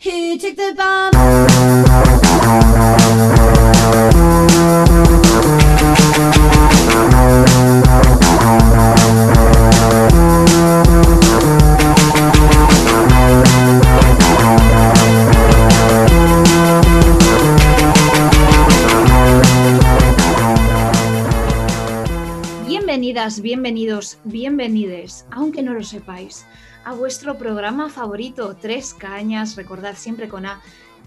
Who took the bomb? Lo sepáis, a vuestro programa favorito, Tres Cañas, recordad siempre con A.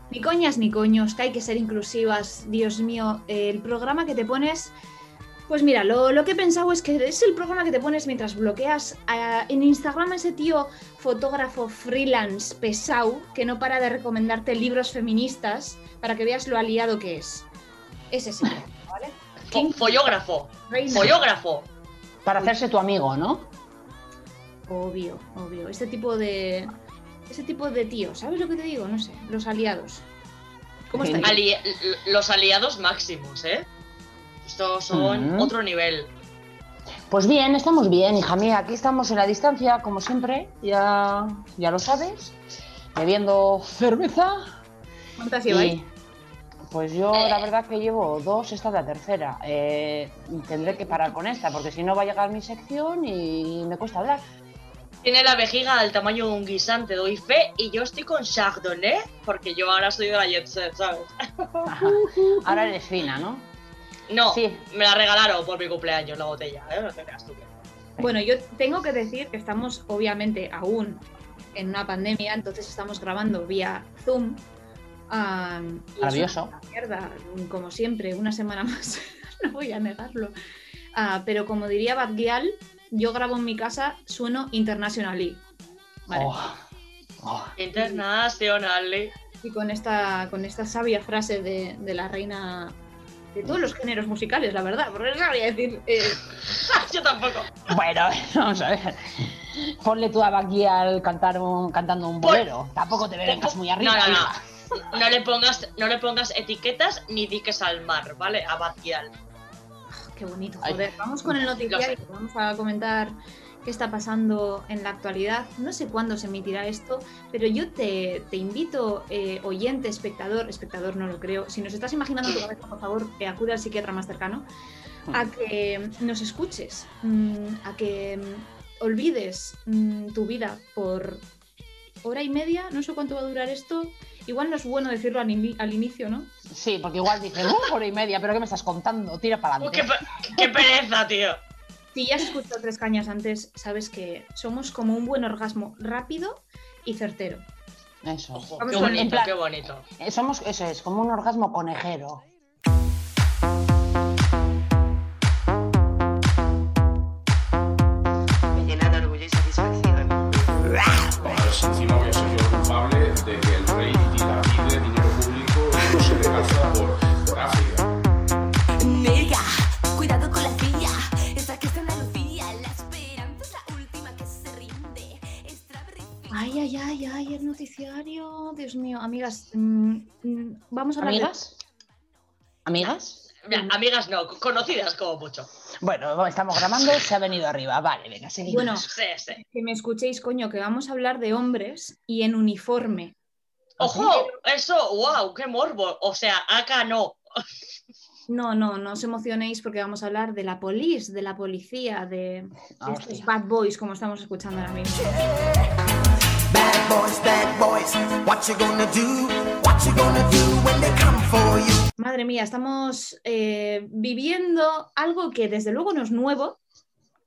Ni coñas ni coños, que hay que ser inclusivas, Dios mío, el programa que te pones... Pues mira, lo, lo que he pensado es que es el programa que te pones mientras bloqueas a- en Instagram a ese tío fotógrafo freelance pesado que no para de recomendarte libros feministas para que veas lo aliado que es. Es ese ¿vale? Fo- follógrafo, Reina. follógrafo. Para hacerse tu amigo, ¿no? Obvio, obvio. Este tipo de. Ese tipo de tío, ¿sabes lo que te digo? No sé, los aliados. ¿Cómo Sí. estáis? Ali- los aliados máximos, ¿eh? Estos son otro nivel. Pues bien, estamos bien, hija mía. Aquí estamos en la distancia, como siempre. Ya, ya lo sabes. Bebiendo cerveza. ¿Cuántas lleváis? Pues yo la verdad que llevo dos, esta es la tercera. Eh, tendré que parar con esta, porque si no va a llegar mi sección y me cuesta hablar. Tiene la vejiga del tamaño de un guisante, doy fe, y yo estoy con Chardonnay, porque yo ahora soy de la Jet Set, ¿sabes? Ajá. Ahora eres fina, ¿no? No, Sí. me la regalaron por mi cumpleaños la botella, ¿eh? No te creas tú. que- Bueno, yo tengo que decir que estamos obviamente aún en una pandemia, entonces estamos grabando vía Zoom. am, y es Maravilloso. una mierda, como siempre, una semana más. no voy a negarlo. Ah, pero como diría Bad Gyal, yo grabo en mi casa, sueno internationally. Vale. Oh, oh. Internacional. Y con esta, con esta sabia frase de, de la reina de todos los géneros musicales, la verdad, porque no sabría decir. eh, yo tampoco. Bueno, vamos a ver. Ponle tú a Bagui al cantar un, cantando un Pon- bolero. Tampoco te vengas muy arriba. No, no, no. No le pongas, no le pongas etiquetas ni diques al mar, ¿vale? A Bacial. Qué bonito, joder. Vamos con el noticiario, vamos a comentar qué está pasando en la actualidad. No sé cuándo se emitirá esto, pero yo te, te invito, eh, oyente, espectador, espectador no lo creo, si nos estás imaginando tu cabeza, por favor, eh, acude al psiquiatra más cercano, a que nos escuches, mm, a que mm, olvides mm, tu vida por hora y media, no sé cuánto va a durar esto. Igual no es bueno decirlo al, ini- al inicio, ¿no? Sí, porque igual dices, uh, hora y media, pero ¿qué me estás contando? Tira para Uh, qué, adelante. qué pereza, tío. Si ya has escuchado tres cañas antes, sabes que somos como un buen orgasmo rápido y certero. Eso. Ojo, qué bonito, plan- qué bonito. Eh, Somos, eso es, como un orgasmo conejero. me llena de orgullo y satisfacción. Ay, ay, ay, el noticiario. Dios mío, amigas, mm, mm, vamos a hablar de- ¿Amigas? ¿Amigas? Mira, amigas no, conocidas como mucho. Bueno, estamos grabando, se ha venido arriba. Vale, venga, seguimos. Bueno, Sí, sí. que me escuchéis, coño, que vamos a hablar de hombres y en uniforme. ¡Ojo! Eso, wow, qué morbo. O sea, acá no. No, no, no os emocionéis porque vamos a hablar de la police, de la policía, de, de Ah, estos bad boys, como estamos escuchando ahora mismo. Madre mía, estamos eh, viviendo algo que desde luego no es nuevo,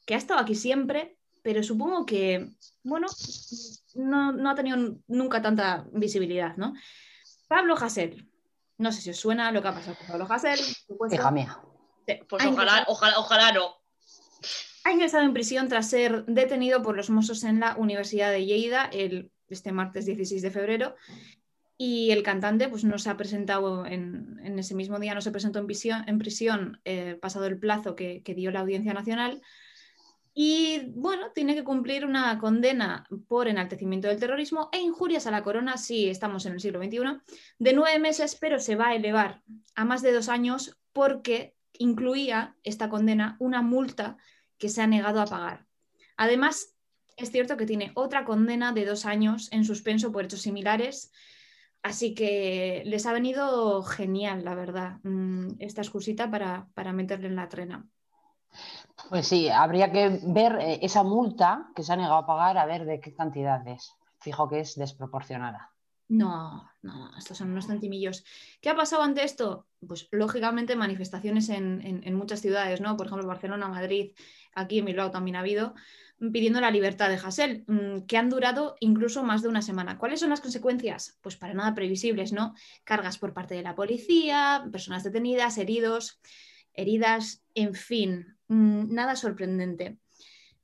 que ha estado aquí siempre, pero supongo que, bueno, no, no ha tenido nunca tanta visibilidad, ¿no? Pablo Hasél. No sé si os suena lo que ha pasado con Pablo supuesto. Hija mía. Sí, Pues ojalá, ojalá, ojalá no. ha ingresado en prisión tras ser detenido por los Mossos en la Universidad de Lleida el, este martes 16 de febrero. Y el cantante pues, no se ha presentado en, en ese mismo día, no se presentó en prisión, en prisión eh, pasado el plazo que, que dio la Audiencia Nacional. Y bueno, tiene que cumplir una condena por enaltecimiento del terrorismo e injurias a la corona, sí, estamos en el siglo XXI, de nueve meses, pero se va a elevar a más de dos años porque incluía esta condena una multa que se ha negado a pagar. Además, es cierto que tiene otra condena de dos años en suspenso por hechos similares. Así que les ha venido genial, la verdad, mm, esta excusita para, para meterle en la trena. Pues sí, habría que ver eh, esa multa que se ha negado a pagar, a ver de qué cantidad es. Fijo que es desproporcionada. No, no, estos son unos centimillos. ¿Qué ha pasado ante esto? Pues lógicamente manifestaciones en, en- en muchas ciudades, ¿no? Por ejemplo, Barcelona, Madrid, aquí en Bilbao también ha habido, pidiendo la libertad de Hasél, mm, que han durado incluso más de una semana. ¿Cuáles son las consecuencias? Pues para nada previsibles, ¿no? Cargas por parte de la policía, personas detenidas, heridos, heridas, en fin, mm, nada sorprendente.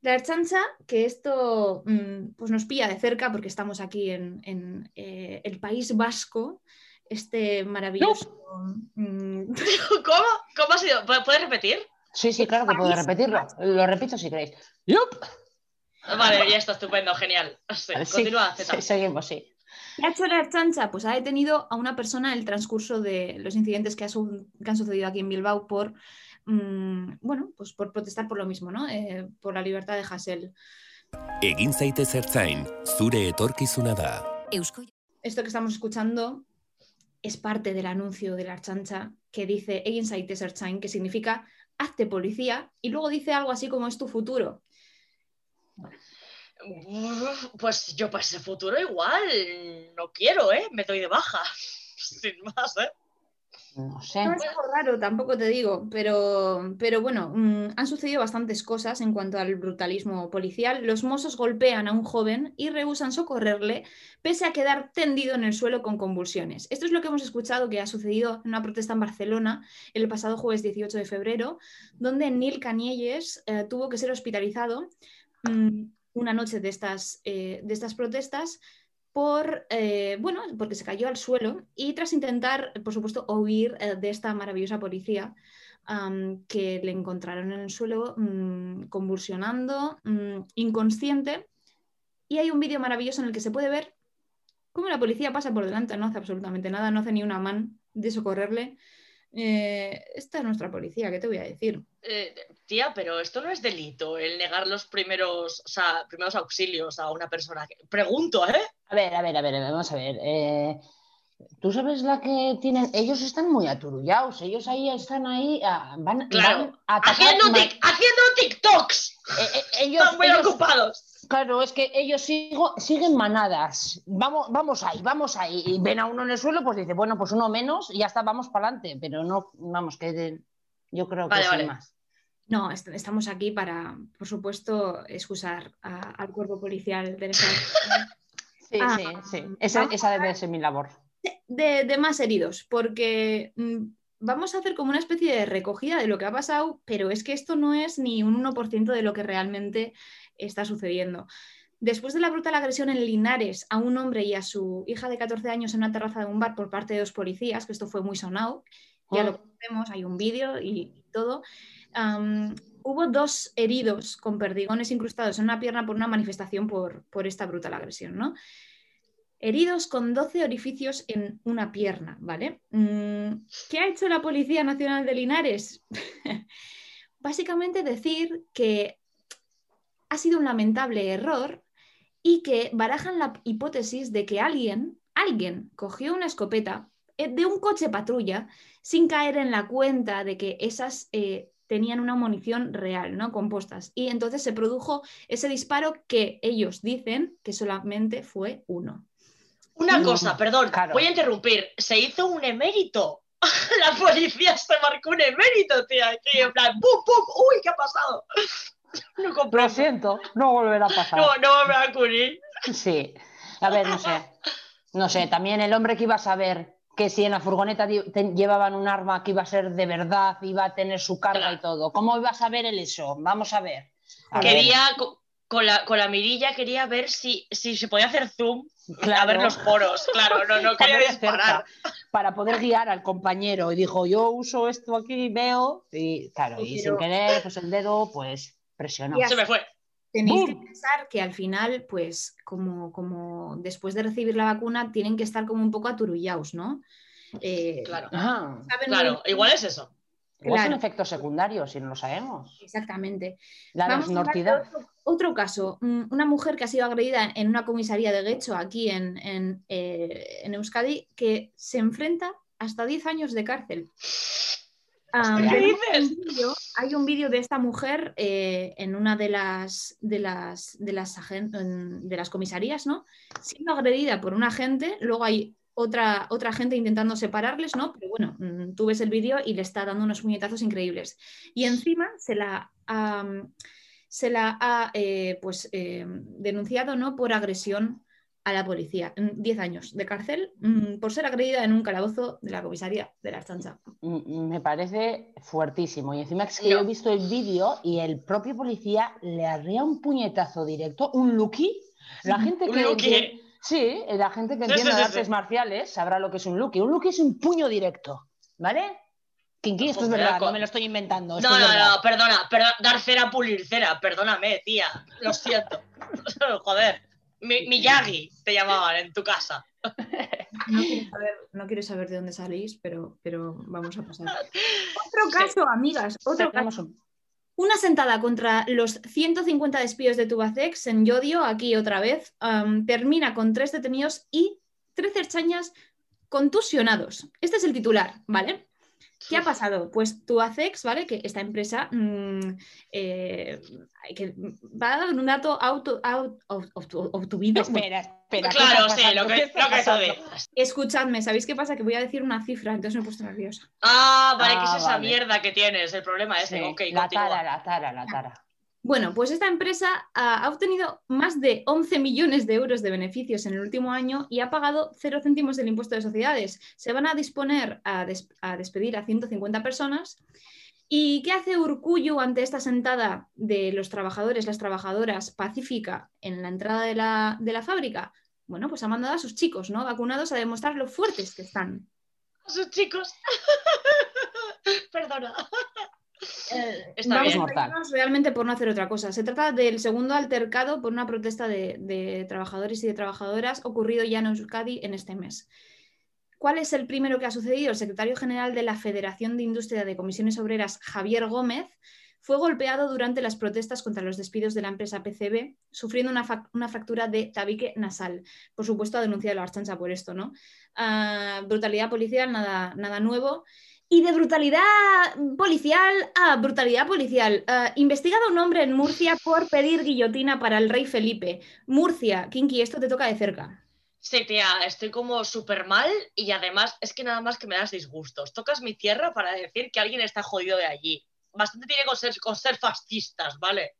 La Erchancha, que esto mm, pues nos pilla de cerca porque estamos aquí en, en, eh, el País Vasco, este maravilloso... ¿Cómo? ¿Cómo ha sido? ¿Pu- ¿Puedes repetir? Sí, sí, claro que puedo repetirlo. Lo repito si queréis. Yup. Vale, ya está estupendo, genial. Sí, Sí, continúa, Z. sí, seguimos, sí. ¿Qué ha hecho la Erchancha? Pues ha detenido a una persona en el transcurso de los incidentes que, ha su- que han sucedido aquí en Bilbao por, mm, bueno, pues por protestar por lo mismo, ¿no? Eh, por la libertad de Hasél. Egin zaitez ertzain, zure etorkizuna da. Eusko Esto que estamos escuchando es parte del anuncio de la Ertzaintza que dice Egin zaitez Ertzain, que significa hazte policía, y luego dice algo así como es tu futuro. Uf, Pues yo para ese futuro igual no quiero, ¿eh? Me doy de baja. Sin más, ¿eh? No sé. No es algo raro, tampoco te digo, pero, pero bueno, mm, han sucedido bastantes cosas en cuanto al brutalismo policial. Los mozos golpean a un joven y rehusan socorrerle, pese a quedar tendido en el suelo con convulsiones. Esto es lo que hemos escuchado que ha sucedido en una protesta en Barcelona el pasado jueves 18 de febrero, donde Neil Canielles eh, tuvo que ser hospitalizado una noche de estas, eh, de estas protestas por, eh, bueno, porque se cayó al suelo y tras intentar, por supuesto, huir eh, de esta maravillosa policía que le encontraron en el suelo mm, convulsionando, mm, inconsciente. Y hay un vídeo maravilloso en el que se puede ver cómo la policía pasa por delante, no hace absolutamente nada, no hace ni una man de socorrerle. Eh, esta es nuestra policía, ¿qué te voy a decir? Eh, Tía, pero esto no es delito, el negar los primeros, o sea, primeros auxilios a una persona. que- Pregunto, ¿eh? A ver, a ver, a ver, vamos a ver. eh, Tú sabes la que tienen. Ellos están muy aturullados. Ellos ahí están ahí. ah, van, Claro. van a atacar Haciendo, tic- haciendo TikToks. eh, eh, ellos, Están muy ellos- ocupados. Claro, es que ellos sigo- siguen manadas. Vamos, vamos ahí, vamos ahí. Y ven a uno en el suelo, pues dice, bueno, pues uno menos y ya está, vamos para adelante. Pero no, vamos, que de- yo creo que Vale, sin vale. más. No, est- estamos aquí para, por supuesto, excusar a- al cuerpo policial del Estado. Sí, Ah, sí, sí. Esa, esa debe ser mi labor. De, de más heridos, porque mm, vamos a hacer como una especie de recogida de lo que ha pasado, pero es que esto no es ni un 1% de lo que realmente está sucediendo. Después de la brutal agresión en Linares a un hombre y a su hija de 14 años en una terraza de un bar por parte de dos policías, que esto fue muy sonado, ya Ah. lo conocemos, hay un vídeo y, y todo, hubo dos heridos con perdigones incrustados en una pierna por una manifestación por, por esta brutal agresión, ¿no? Heridos con 12 orificios en una pierna, ¿vale? Mm, ¿Qué ha hecho la Policía Nacional de Linares? Básicamente decir que ha sido un lamentable error y que barajan la hipótesis de que alguien, alguien cogió una escopeta eh, de un coche patrulla sin caer en la cuenta de que esas eh, tenían una munición real, ¿no? Compostas. Y entonces se produjo ese disparo que ellos dicen que solamente fue uno. Una cosa, perdón, claro. voy a interrumpir. Se hizo un emérito. La policía se marcó un emérito, tía. Aquí en plan, ¡pum, pum! ¡Uy, qué ha pasado! No Lo siento, no volverá a pasar. No, no me va a ocurrir. Sí. A ver, no sé. No sé, también el hombre que iba a saber que si en la furgoneta llevaban un arma que iba a ser de verdad, iba a tener su carga Claro. y todo. ¿Cómo iba a saber él eso? Vamos a ver. A ver, Quería, co- con la, con la mirilla, quería ver si, si se podía hacer zoom a claro, ver los poros. Claro, no, no quería disparar. para poder guiar al compañero. Y dijo, yo uso esto aquí, veo. Y claro, y Pero- sin querer, pues el dedo, pues presionó. Ya Se me fue. Tenéis que pensar que al final, pues, como, como después de recibir la vacuna, tienen que estar como un poco aturullados, ¿no? Eh, Claro, muy claro. Igual es eso. Igual son Claro. efectos secundarios, si no lo sabemos. Exactamente. La Vamos desnortidad. Otro, otro caso, mm, una mujer que ha sido agredida en una comisaría de Guecho aquí en, en, eh, en Euskadi que se enfrenta hasta 10 años de cárcel. Am, ¿Qué dices? hay un vídeo de esta mujer eh, en una de las, de, las, de, las de las comisarías, ¿no? Siendo agredida por un agente, luego hay otra, otra gente intentando separarles, ¿no? Pero bueno, mm, tú ves el vídeo y le está dando unos puñetazos increíbles. Y encima se la, am, se la ha eh, pues, eh, denunciado ¿no? por agresión a la policía. Mm, 10 años de cárcel mm, por ser agredida en un calabozo de la comisaría de la Chancha. Mm, Me parece fuertísimo. Y encima es que No. yo he visto el vídeo y el propio policía le arrea un puñetazo directo, un lucky. La gente Un que. Sí, la gente que entiende sí, de sí, artes marciales sabrá lo que es un lucky. Un lucky es un puño directo, ¿vale? Kinky, esto es Joder, verdad, con- no me lo estoy inventando. No, es no, no, perdona, perdona, dar cera, pulir cera, perdóname, tía, lo siento. Joder, mi, Miyagi te llamaban en tu casa. No quiero saber, no quiero saber de dónde salís, pero, pero vamos a pasar. Otro caso, amigas, otro caso. un- Una sentada contra los 150 despidos de Tubacex en Yodio, aquí otra vez, termina con tres detenidos y 13 erchañas contusionados. Este es el titular, ¿vale? ¿Qué ha pasado? Pues Tubacex, ¿vale? Que esta empresa mm, eh, que va a dar un dato auto, out- obtuvido. Espera, espera. ¿qué Claro, sí, lo ¿Qué que, lo que dices. Escuchadme, ¿sabéis qué pasa? Que voy a decir una cifra, entonces me he puesto nerviosa. Ah, vale, que es Ah, esa vale. mierda que tienes, el problema ese. Sí, ok, la continúa. tara, la tara, la tara. Bueno, pues esta empresa ha obtenido más de 11 millones de euros de beneficios en el último año y ha pagado cero céntimos del impuesto de sociedades. Se van a disponer a, des- a despedir a 150 personas. ¿Y qué hace Urcuyu ante esta sentada de los trabajadores, las trabajadoras pacífica en la entrada de la, de la fábrica? Bueno, pues ha mandado a sus chicos, ¿no? Vacunados a demostrar lo fuertes que están. Sus chicos. Perdona. Eh, Está vamos bien. a reírnos realmente por no hacer otra cosa. Se trata del segundo altercado por una protesta de, de trabajadores y de trabajadoras ocurrido ya en Euskadi en este mes. ¿Cuál es el primero que ha sucedido? El secretario general de la Federación de Industria de Comisiones Obreras, Javier Gómez, fue golpeado durante las protestas contra los despidos de la empresa PCB, sufriendo una fractura de tabique nasal. Por supuesto, ha denunciado la Archancha por esto, ¿no? Ah, brutalidad policial, nada, nada nuevo. Y de brutalidad policial a brutalidad policial. Ah, investigado un hombre en Murcia por pedir guillotina para el rey Felipe. Murcia, Kinky, esto te toca de cerca. Sí, tía, estoy como súper mal y además es que nada más que me das disgustos. Tocas mi tierra para decir que alguien está jodido de allí. Bastante tiene con ser, con ser fascistas, ¿vale?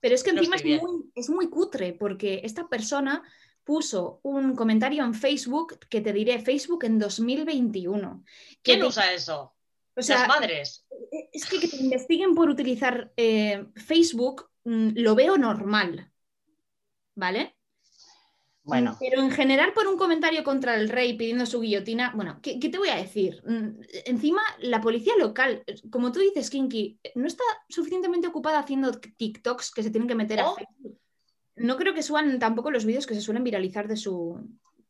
Pero es que No encima es muy, es muy cutre porque esta persona puso un comentario en Facebook que te diré, Facebook en 2021. que ¿Quién te- usa eso? o sea, Las madres. es que que te investiguen por utilizar eh, Facebook mm, lo veo normal, ¿vale? Bueno, Pero en general por un comentario contra el rey pidiendo su guillotina, bueno, ¿qué, qué te voy a decir? Mm, Encima, la policía local, como tú dices, Kinky, no está suficientemente ocupada haciendo TikToks que se tienen que meter a Oh. Facebook. No creo que suban tampoco los vídeos que se suelen viralizar de su,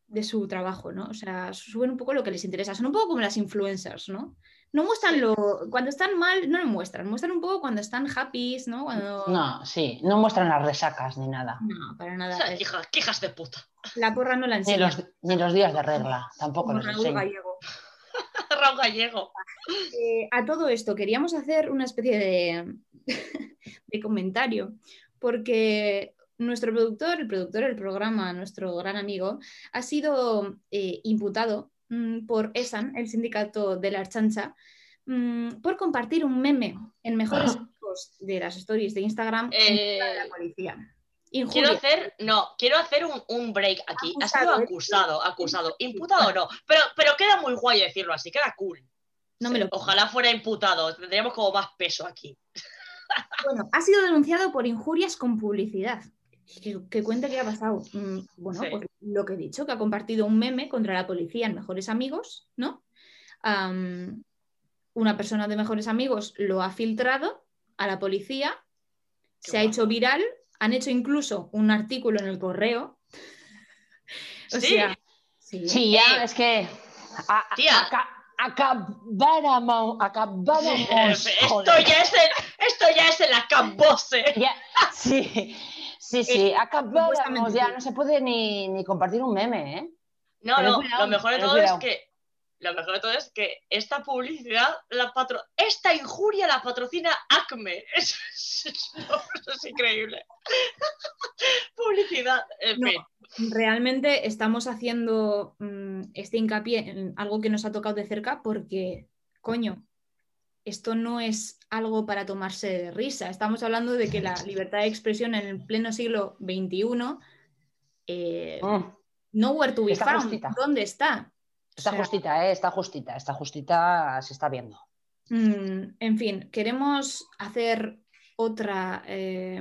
de su trabajo, ¿no? O sea, suben un poco lo que les interesa. Son un poco como las influencers, ¿no? No muestran lo... Cuando están mal, no lo muestran. Muestran un poco cuando están happy, ¿no? Cuando... no, sí, no muestran las resacas ni nada. No, para O nada. sea, hija- qué hijas de puta. La porra no la Ni enseña. los, ni los días de regla, tampoco Como los Raúl. Gallego. Raúl Gallego. Eh, a todo esto queríamos hacer una especie de, de comentario, porque nuestro productor, el productor del programa, nuestro gran amigo, ha sido eh, imputado mm, por ESAN, el sindicato de la Archancha, mm, por compartir un meme en mejores amigos de las stories de Instagram Eh, de la policía. Quiero hacer, no, quiero hacer un, un break aquí. ha sido Acusado, ¿eh? acusado, acusado. Imputado no, pero, pero queda muy guay decirlo así, queda cool. No me lo Ojalá fuera imputado, tendríamos como más peso aquí. Bueno, ha sido denunciado por injurias con publicidad. Que, que cuente qué ha pasado. Mm, Bueno, Sí. pues lo que he dicho, que ha compartido un meme contra la policía en Mejores Amigos, ¿no? Una persona de Mejores Amigos lo ha filtrado a la policía, Qué se ha hecho viral, han hecho incluso un artículo en el correo. O Sí. sea, sí. Sí, ya, Eh, es que a- tía. aca- acabáramos, acabáramos Esto ya es el, esto ya es el acabose. Ya, sí, sí, sí, acabáramos supuestamente ya, no se puede ni, ni compartir un meme, ¿eh? No, no, cuidado, lo mejor de todo es que lo mejor de todo es que esta publicidad, la patro... esta injuria la patrocina Acme. Es, es- es- es increíble. publicidad, en No, fin. Realmente estamos haciendo mm, este hincapié en algo que nos ha tocado de cerca porque, coño, esto no es algo para tomarse de risa. Estamos hablando de que la libertad de expresión en el pleno siglo XXI, eh, Mm, nowhere to be Está found. justita. ¿Dónde está? Está O sea, justita, ¿eh? Está justita, está justita, se está viendo. Mm, en fin, queremos hacer otra, eh,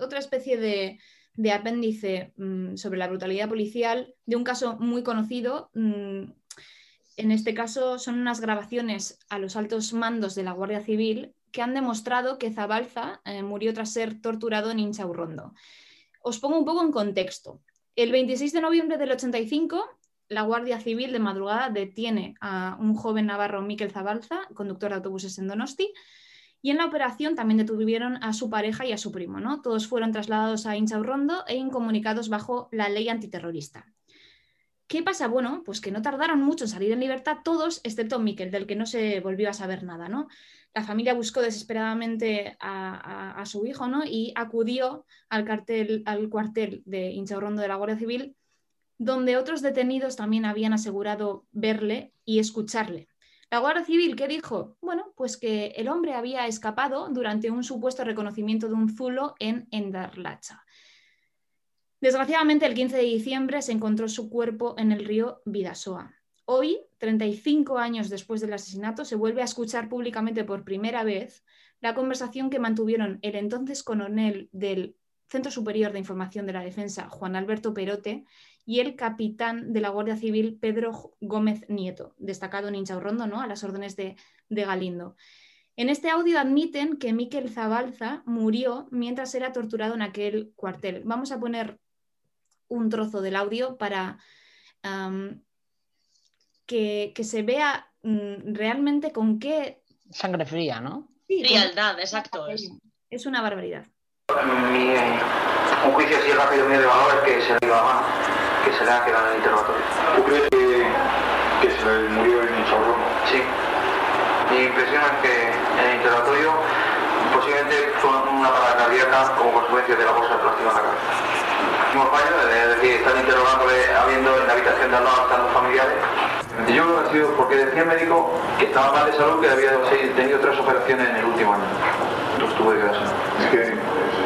otra especie de, de apéndice mm, sobre la brutalidad policial de un caso muy conocido. En este caso son unas grabaciones a los altos mandos de la Guardia Civil que han demostrado que Zabalza eh, murió tras ser torturado en Inchaurrondo. Os pongo un poco en contexto. El 26 de noviembre del 85, la Guardia Civil de madrugada detiene a un joven navarro, Miquel Zabalza, conductor de autobuses en Donosti, y en la operación también detuvieron a su pareja y a su primo. ¿no? Todos fueron trasladados a Inchaurrondo e incomunicados bajo la ley antiterrorista. ¿Qué pasa? Bueno, pues que no tardaron mucho en salir en libertad todos, excepto Miquel, del que no se volvió a saber nada. ¿no? La familia buscó desesperadamente a, su hijo ¿no? y acudió al, cartel, al cuartel de Inchaurrondo de la Guardia Civil donde otros detenidos también habían asegurado verle y escucharle. La Guardia Civil, ¿qué dijo? Bueno, pues que el hombre había escapado durante un supuesto reconocimiento de un zulo en Endarlacha. Desgraciadamente, el 15 de diciembre se encontró su cuerpo en el río Vidasoa. Hoy, 35 años después del asesinato, se vuelve a escuchar públicamente por primera vez la conversación que mantuvieron el entonces coronel del Centro Superior de Información de la Defensa, Juan Alberto Perote, y el capitán de la Guardia Civil, Pedro Gómez Nieto, destacado en Inchaurrondo, ¿no? a las órdenes de, de Galindo. En este audio admiten que Miquel Zabalza murió mientras era torturado en aquel cuartel. Vamos a poner un trozo del audio para am, que, que se vea mm, realmente con qué... Sangre fría, ¿no? sí, con- Frialdad, exacto. Es. es una barbaridad. Mi, un juicio así rápido mío de valor es que se le iba mano, que se le ha quedado en el interrogatorio. ¿Tú crees que, que se le murió en Inchaurrondo? Sí. Mi impresión es que en el interrogatorio posiblemente fue una parada cardíaca como consecuencia de la bolsa de plástico en la cabeza. Es decir, están interrogándole habiendo en la habitación de al lado están los familiares. Yo creo que ha sido porque decía el médico que estaba mal de salud, que había tenido tres operaciones en el último año. Entonces tuvo que quedarse. Es que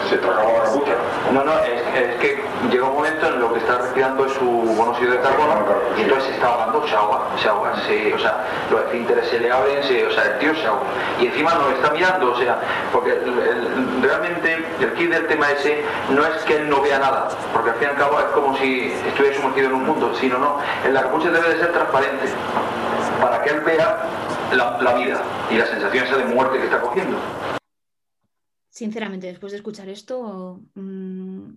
se tragaba la puta. No, no, es, es que llega un momento en lo que está respirando es su monóxido de carbono y entonces se está ahogando, se ahoga, se ahoga, se- o sea, los esfínteres se le abren, se- o sea, el tío se ahoga. Y encima nos está mirando, o sea, porque el- el- realmente el kit del tema ese no es que él no vea nada, porque al fin y al cabo es como si estuviera sumergido en un mundo, sino no, en la capucha debe de ser transparente para que él vea la, la vida y la sensación esa de muerte que está cogiendo. Sinceramente, después de escuchar esto, mm,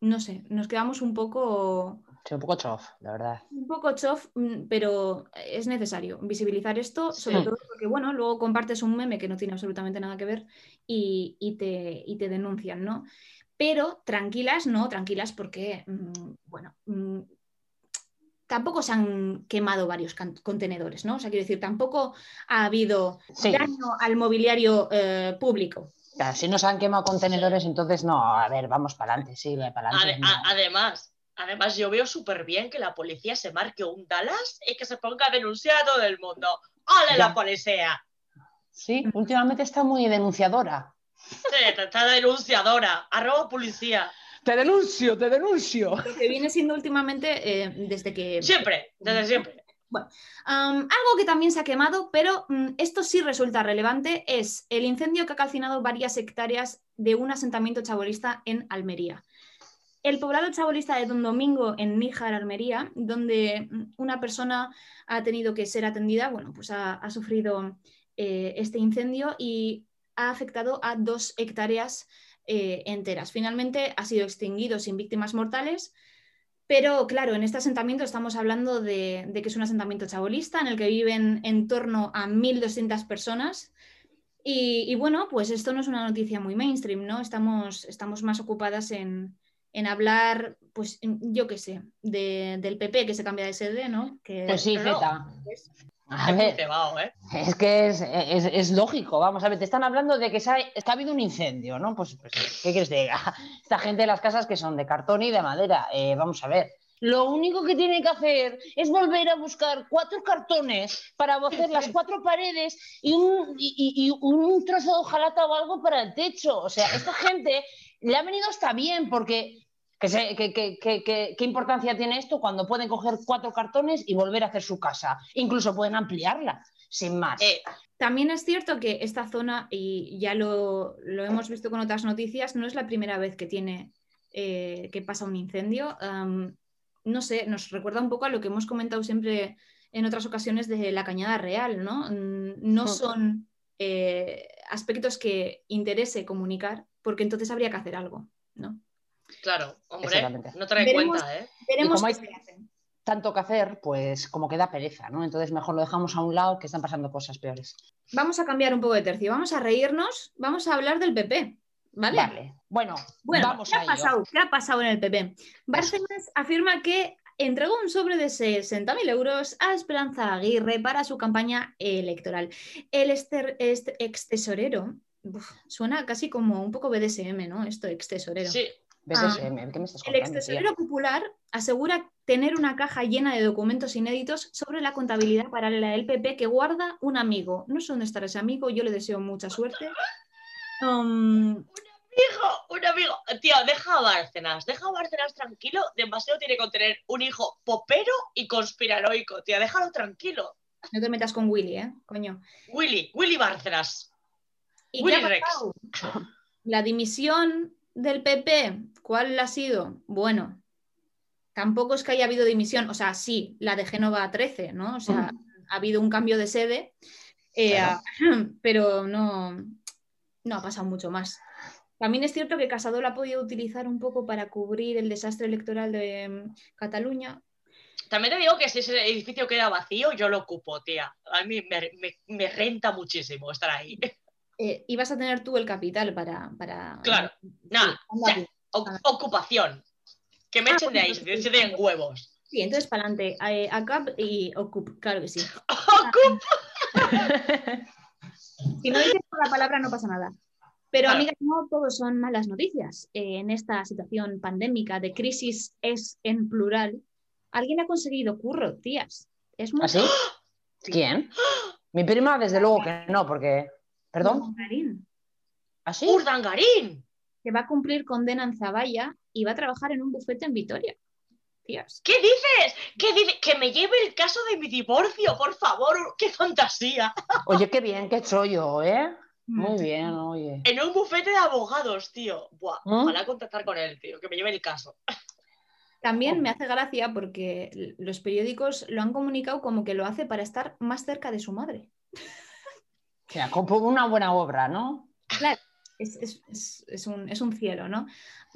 no sé, nos quedamos un poco, Sí, un poco chof, la verdad. un poco chof, mm, pero es necesario visibilizar esto, sobre Sí. todo porque, bueno, luego compartes un meme que no tiene absolutamente nada que ver y, y te, y te denuncian, ¿no? Pero tranquilas, no, tranquilas porque, mm, bueno, tampoco se han quemado varios contenedores, ¿no? O sea, quiero decir, tampoco ha habido Sí. daño al mobiliario eh, público. Claro, si nos han quemado contenedores, entonces no, a ver, vamos para adelante, sí, para Ade- adelante. además, además, yo veo súper bien que la policía se marque un Dallas y que se ponga a denunciar a todo el mundo. ¡Hola la policía! Sí, últimamente está muy denunciadora. Sí, está denunciadora. Arroba policía. Te denuncio, te denuncio. Lo que viene siendo últimamente eh, desde que... Siempre, desde siempre. Am, algo que también se ha quemado, pero mm, esto sí resulta relevante, es el incendio que ha calcinado varias hectáreas de un asentamiento chabolista en Almería. El poblado chabolista de Don Domingo en Níjar, Almería, donde mm, una persona ha tenido que ser atendida, bueno, pues ha, ha sufrido eh, este incendio y ha afectado a dos hectáreas eh, enteras. Finalmente ha sido extinguido sin víctimas mortales, Pero claro, en este asentamiento estamos hablando de, de que es un asentamiento chabolista en el que viven en torno a 1.200 personas. Y, y bueno, pues esto no es una noticia muy mainstream, ¿no? Estamos, estamos más ocupadas en, en hablar, pues yo qué sé, de- del PP que se cambia de sede, ¿no? Que, Pues sí, Zeta. A Qué ver, cebao, ¿eh? es que es, es- es lógico, vamos a ver, te están hablando de que, se ha, es que ha habido un incendio, ¿no? Pues, pues, ¿qué quieres que diga? Esta gente de las casas que son de cartón y de madera, eh, vamos a ver. Lo único que tiene que hacer es volver a buscar cuatro cartones para hacer las cuatro paredes y un, y- y- y un trozo de hojalata o algo para el techo. O sea, esta gente le ha venido hasta bien porque ¿Qué, importancia tiene esto cuando pueden coger cuatro cartones y volver a hacer su casa? Incluso pueden ampliarla, sin más. Eh, También es cierto que esta zona, y ya lo, lo hemos visto con otras noticias, no es la primera vez que tiene eh, que pasa un incendio. No sé, nos recuerda un poco a lo que hemos comentado siempre en otras ocasiones de la cañada real, ¿no? Mm, No son eh, aspectos que interese comunicar, porque entonces habría que hacer algo, ¿no? Claro, hombre, Exactamente. no trae Veremos- cuenta, ¿eh? Veremos como qué se. Tanto que hacer, pues como que da pereza, ¿no? Entonces mejor lo dejamos a un lado que están pasando cosas peores. Vamos a cambiar un poco de tercio, vamos a reírnos, vamos a hablar del PP, ¿vale? Vale. Bueno, Bueno, vamos ¿qué a ha ello. pasado? ¿Qué ha pasado en el PP? Bárcenas afirma que entregó un sobre de 60.000 euros a Esperanza Aguirre para su campaña electoral. El ester- ex tesorero, uf, suena casi como un poco BDSM, ¿no? Esto, ex tesorero. Sí, BDSM, ¿qué me estás El ex contando, tía? tesorero popular asegura tener una caja llena de documentos inéditos sobre la contabilidad paralela del PP que guarda un amigo. No sé dónde estará ese amigo, yo le deseo mucha suerte. Um, Hijo, un amigo. Tío, deja a Bárcenas, deja a Bárcenas tranquilo. Demasiado tiene que tener un hijo popero y conspiranoico, tío. Déjalo tranquilo. no te metas con Willy, ¿eh? Coño. Willy, Willy Bárcenas. ¿Y Willy Rex. La dimisión del PP, ¿cuál ha sido? Bueno, tampoco es que haya habido dimisión, o sea, sí, la de Génova a 13, ¿no? O sea, ha habido un cambio de sede, eh, Claro. pero no, no ha pasado mucho más. También es cierto que Casado la ha podido utilizar un poco para cubrir el desastre electoral de mm, Cataluña. También te digo que si ese edificio queda vacío, yo lo ocupo, tía. A mí me, me- me renta muchísimo estar ahí. Eh, y vas a tener tú el capital para... para Claro. Ya. tú. O- ocupación. Que me Ah, echen de ahí, que se den huevos. Sí, entonces para adelante. ACAP y OCUP, claro que sí. ¡Ocup! Si no dices la palabra no pasa nada. Pero Claro. amigas, no todo son malas noticias. Eh, en esta situación pandémica de crisis es en plural, alguien ha conseguido curro, tías. Es muy ¿Así? ¿Quién? Mi prima, desde luego que no, porque. ¿Perdón? Marín, ¿Así? ¡Urdangarín! que va a cumplir condena en Zaballa y va a trabajar en un bufete en Vitoria. Tías. ¿Qué dices? ¿Qué dices? Que me lleve el caso de mi divorcio, por favor. ¡Qué fantasía! Oye, qué bien, qué chollo, ¿eh? Mm. Muy bien, oye. En un bufete de abogados, tío. Buah, ¿Mm? ojalá contactar con él, tío. Que me lleve el caso. También me hace gracia porque los periódicos lo han comunicado como que lo hace para estar más cerca de su madre. O sea, como una buena obra, ¿no? Claro, es, es- es- es un, es un cielo, ¿no?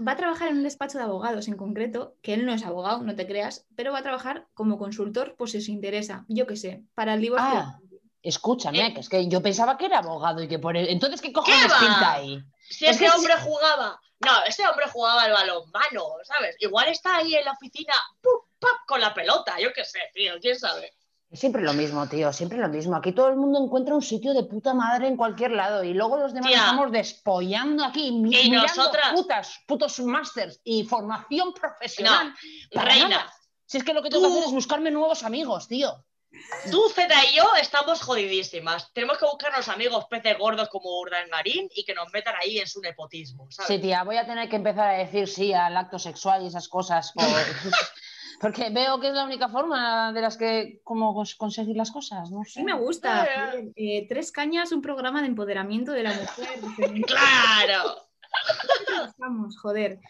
Va a trabajar en un despacho de abogados en concreto, que él no es abogado, no te creas, pero va a trabajar como consultor por si os interesa, yo qué sé, para el divorcio. Ah, escúchame, que es que yo pensaba que era abogado y que por el... Entonces, ¿qué cojones va? pinta ahí? Si Es ese que- hombre jugaba. No, ese hombre jugaba al balonmano, ¿sabes? Igual está ahí en la oficina, ¡pup, pap, con la pelota, yo qué sé, tío, quién sabe. Siempre lo mismo, tío, siempre lo mismo. Aquí todo el mundo encuentra un sitio de puta madre en cualquier lado y luego los demás Tía. estamos despollando aquí, Y mirando nosotras- putas, putos másters y formación profesional. para Reina, nada. Si es que lo que tengo que Tú- hacer es buscarme nuevos amigos, tío. tú, Zeta y yo estamos jodidísimas. Tenemos que buscarnos amigos peces gordos como Urdangarín y que nos metan ahí en su nepotismo, ¿sabes? Sí, tía, voy a tener que empezar a decir sí al acto sexual y esas cosas. por- Porque veo que es la única forma de las que como cons- conseguir las cosas, no sé. Sí me gusta. Eh. eh, Tres Cañas, un programa de empoderamiento de la mujer. ¡Claro! Estamos, joder.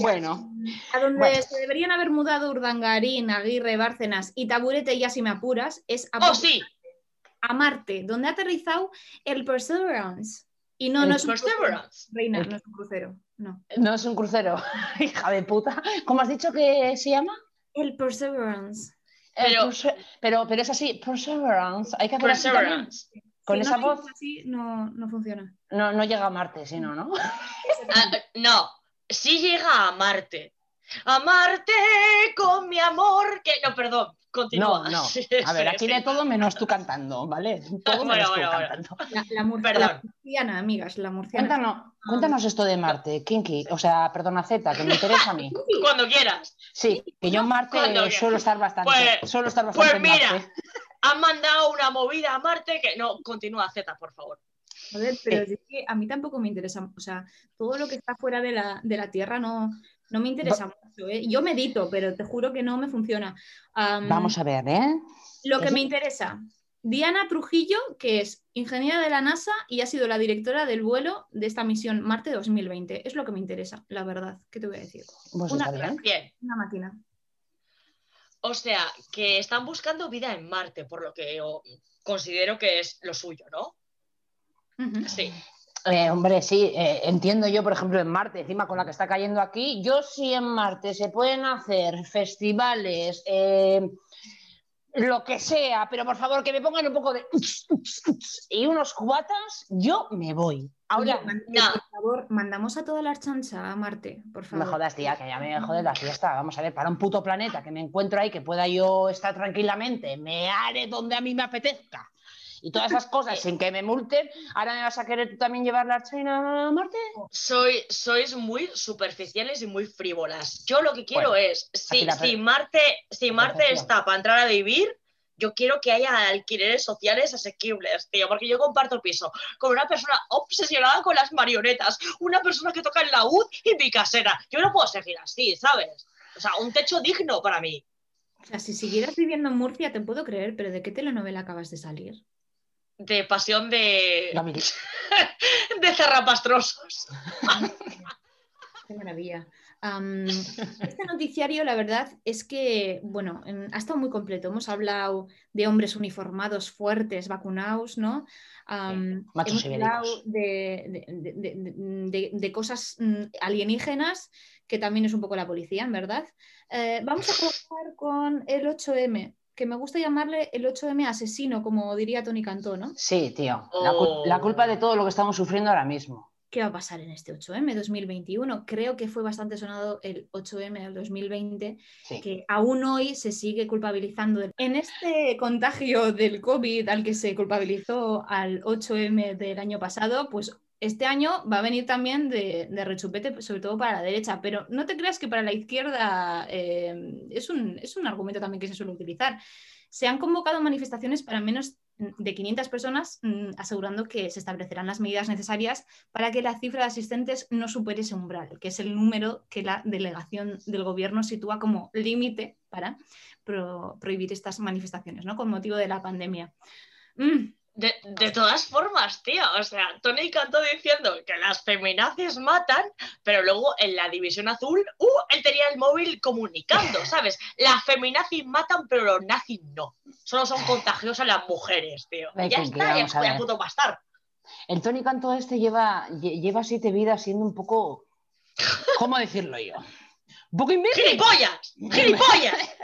Bueno, A donde Bueno. se deberían haber mudado Urdangarín, Aguirre, Bárcenas y Taburete, ya si me apuras, es a, ¡Oh, sí! a Marte, donde ha aterrizado el Perseverance. Y no, El no es un crucero, reina, no es un crucero. no. No es un crucero, hija de puta. ¿Cómo has dicho que se llama? El Perseverance. Pero- pero, pero es así, Perseverance. Hay que hacer así. Con Si esa no voz así, no, no funciona. no, no llega a Marte, sino, ¿no? Ah, no, sí llega a Marte. A Marte con mi amor. Que... No, perdón, continúa. No, no. A ver, aquí de todo menos tú cantando, ¿vale? Todo Bueno, menos tú bueno, cantando. La, la, mur- Perdón. la murciana, amigas, la murciana. Cuéntanos, cuéntanos esto de Marte, Kinky. O sea, perdona, Z, que me interesa a mí. Cuando quieras. Sí, que yo en Marte Cuando eh, suelo estar bastante. Pues- suelo estar bastante pues en mira. Marte. Han mandado una movida a Marte que. No, continúa Z, por favor. Joder, pero es que a mí tampoco me interesa, o sea, todo lo que está fuera de la, de la Tierra no, no me interesa mucho. ¿eh? Yo medito, pero te juro que no me funciona. Am, Vamos a ver, ¿eh? Lo que es- me interesa, Diana Trujillo, que es ingeniera de la NASA y ha sido la directora del vuelo de esta misión Marte 2020. Es lo que me interesa, la verdad. ¿Qué te voy a decir? Pues Una- bien. Bien. Una máquina. O sea, que están buscando vida en Marte, por lo que yo considero que es lo suyo, ¿no? Sí. Eh, hombre, sí, eh, entiendo yo, por ejemplo, en Marte, encima con la que está cayendo aquí, yo sí en Marte se pueden hacer festivales, eh, lo que sea, pero por favor que me pongan un poco de y unos cubatas, yo me voy. Ahora, no. por favor, mandamos a toda la chancha a Marte, por favor. me jodas, tía, que ya me jode la fiesta. Vamos a ver, para un puto planeta que me encuentro ahí, que pueda yo estar tranquilamente, me haré donde a mí me apetezca. Y todas esas cosas sin que me multen, ahora me vas a querer tú también llevar la China a Marte. Soy, sois muy superficiales y muy frívolas. Yo lo que quiero Bueno, es, si, Marte, si Marte está para entrar a vivir, yo quiero que haya alquileres sociales asequibles, tío, porque yo comparto piso con una persona obsesionada con las marionetas, una persona que toca el laúd y mi casera. Yo no puedo seguir así, ¿sabes? O sea, un techo digno para mí. O sea, si siguieras viviendo en Murcia, te puedo creer, pero ¿de qué telenovela acabas de salir? De pasión de, de zarrapastrosos. Qué maravilla. Este noticiario, la verdad, es que, bueno, en- ha estado muy completo. Hemos hablado de hombres uniformados, fuertes, vacunados, ¿no? Am, machos hemos hablado de, de- de- de- de- de cosas mm, alienígenas, que también es un poco la policía, en verdad. Eh, vamos a comenzar con el 8M, que me gusta llamarle el 8M asesino, como diría Tony Cantó, ¿no? Sí, tío. La, cul- la culpa de todo lo que estamos sufriendo ahora mismo. ¿Qué va a pasar en este 8M 2021? Creo que fue bastante sonado el 8M del 2020, Sí. que aún hoy se sigue culpabilizando. En este contagio del COVID al que se culpabilizó al 8M del año pasado, pues este año va a venir también de, rechupete, sobre todo para la derecha, pero no te creas que para la izquierda eh, es, un, es un argumento también que se suele utilizar. Se han convocado manifestaciones para menos de 500 personas, mm, asegurando que se establecerán las medidas necesarias para que la cifra de asistentes no supere ese umbral, que es el número que la delegación del gobierno sitúa como límite para pro- prohibir estas manifestaciones, ¿no? Con motivo de la pandemia. Mm, De, de todas formas, tío, o sea, Tony cantó diciendo que las feminazis matan, pero luego en la división azul, ¡uh! Él tenía el móvil comunicando, ¿sabes? Las feminazis matan, pero los nazis no. Solo son contagiosas las mujeres, tío. Ya está, ya, ya puto bastar. El Tony Canto este lleva, lle- lleva siete vidas siendo un poco. ¿Cómo decirlo yo? Un poco imbécil. ¡Gilipollas! ¡Gilipollas!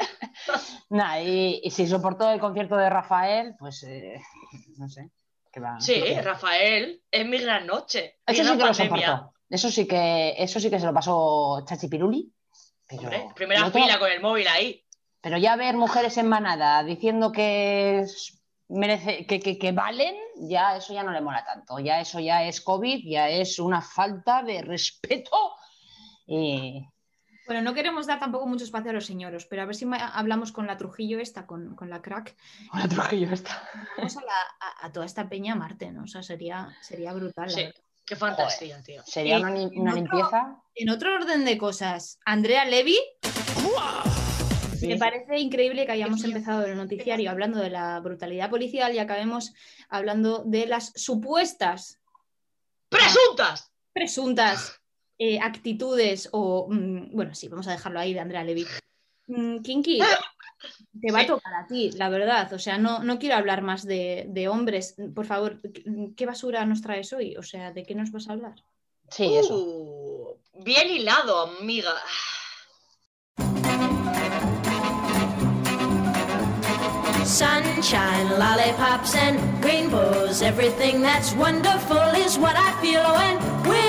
Nah, y, y si soportó el concierto de Rafael, pues eh, no sé. ¿qué va? Sí. Rafael, es mi gran noche. Eso sí que lo soportó. Eso sí que, eso sí que se lo pasó Chachi Piruli. Pero, Hombre, primera fila con el móvil ahí. pero ya ver mujeres en manada diciendo que merece, que, que- que valen, ya eso ya no le mola tanto. Ya eso ya es COVID, ya es una falta de respeto. Y Bueno, no queremos dar tampoco mucho espacio a los señoros, pero a ver si hablamos con la Trujillo esta, con, con la crack, Una Trujillo esta. vamos a, la- a- a toda esta peña a Marte, ¿no? O sea, sería, sería brutal. la Sí, qué fantasía, tío. Sería Eh, una, en una otro- limpieza. En otro orden de cosas, Andrea Levy, Sí. me parece increíble que hayamos empezado el noticiario hablando de la brutalidad policial y acabemos hablando de las supuestas, ¡Presuntas! presuntas eh, actitudes o, mm, bueno, sí, vamos a dejarlo ahí de Andrea Levy. Mm, Kinky, te va a tocar a ti, la verdad. O sea, no, no quiero hablar más de, de hombres. Por favor, ¿qué basura nos traes hoy? O sea, ¿de qué nos vas a hablar? Sí, eso. Uh, Bien hilado, amiga. Sunshine, lollipops, and rainbows. Everything that's wonderful is what I feel when we're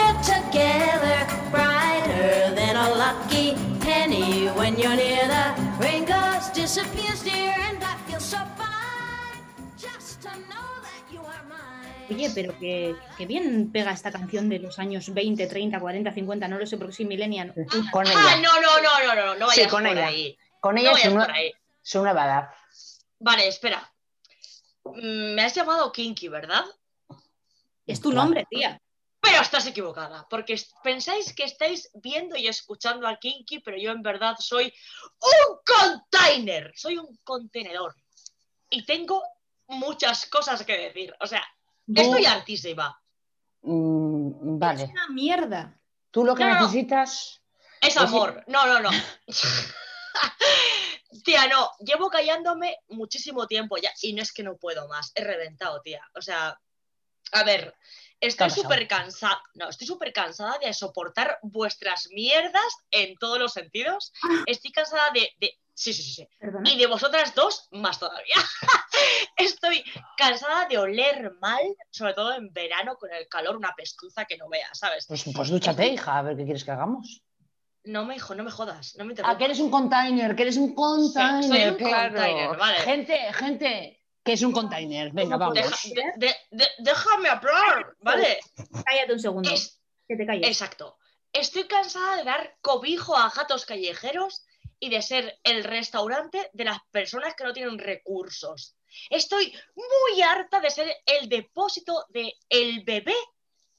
Oye, pero que, que bien pega esta canción de los años 20, 30, 40, 50, no lo sé porque soy millennial. Con Ah, ella. no, no, no, no, no, no Sí, vayas con por ella. ahí. Con No ella vayas su, nue- por ahí. su nueva edad. Vale, espera. Mm, Me has llamado Kinky, ¿verdad? Es tu nombre, tía. Pero estás equivocada, porque es- pensáis que estáis viendo y escuchando a Kinky, pero yo en verdad soy un container, soy un contenedor. Y tengo muchas cosas que decir. O sea, estoy hartísima. Mm, Es vale. una mierda. Tú lo que No, no. necesitas. Es amor. No, no, no. tía, no, llevo callándome muchísimo tiempo ya y no es que no puedo más, he reventado, tía. O sea, a ver, estoy súper cansada, no, estoy súper cansada de soportar vuestras mierdas en todos los sentidos. Estoy cansada de... de- Sí, sí, sí, sí. Perdona. Y de vosotras dos, más todavía. Estoy cansada de oler mal, sobre todo en verano con el calor, una pestuza que no veas, ¿sabes? Pues, pues dúchate, hija, a ver qué quieres que hagamos. No me, hijo, no me jodas, no me Ah, que eres un container, que eres un container. soy un claro. container, vale. Gente, gente, que es un container. Venga, vamos. Deja- de- de- de- déjame hablar, ¿vale? Cállate un segundo. Es- Que te calles. exacto. Estoy cansada de dar cobijo a gatos callejeros y de ser el restaurante de las personas que no tienen recursos. Estoy muy harta de ser el depósito de el bebé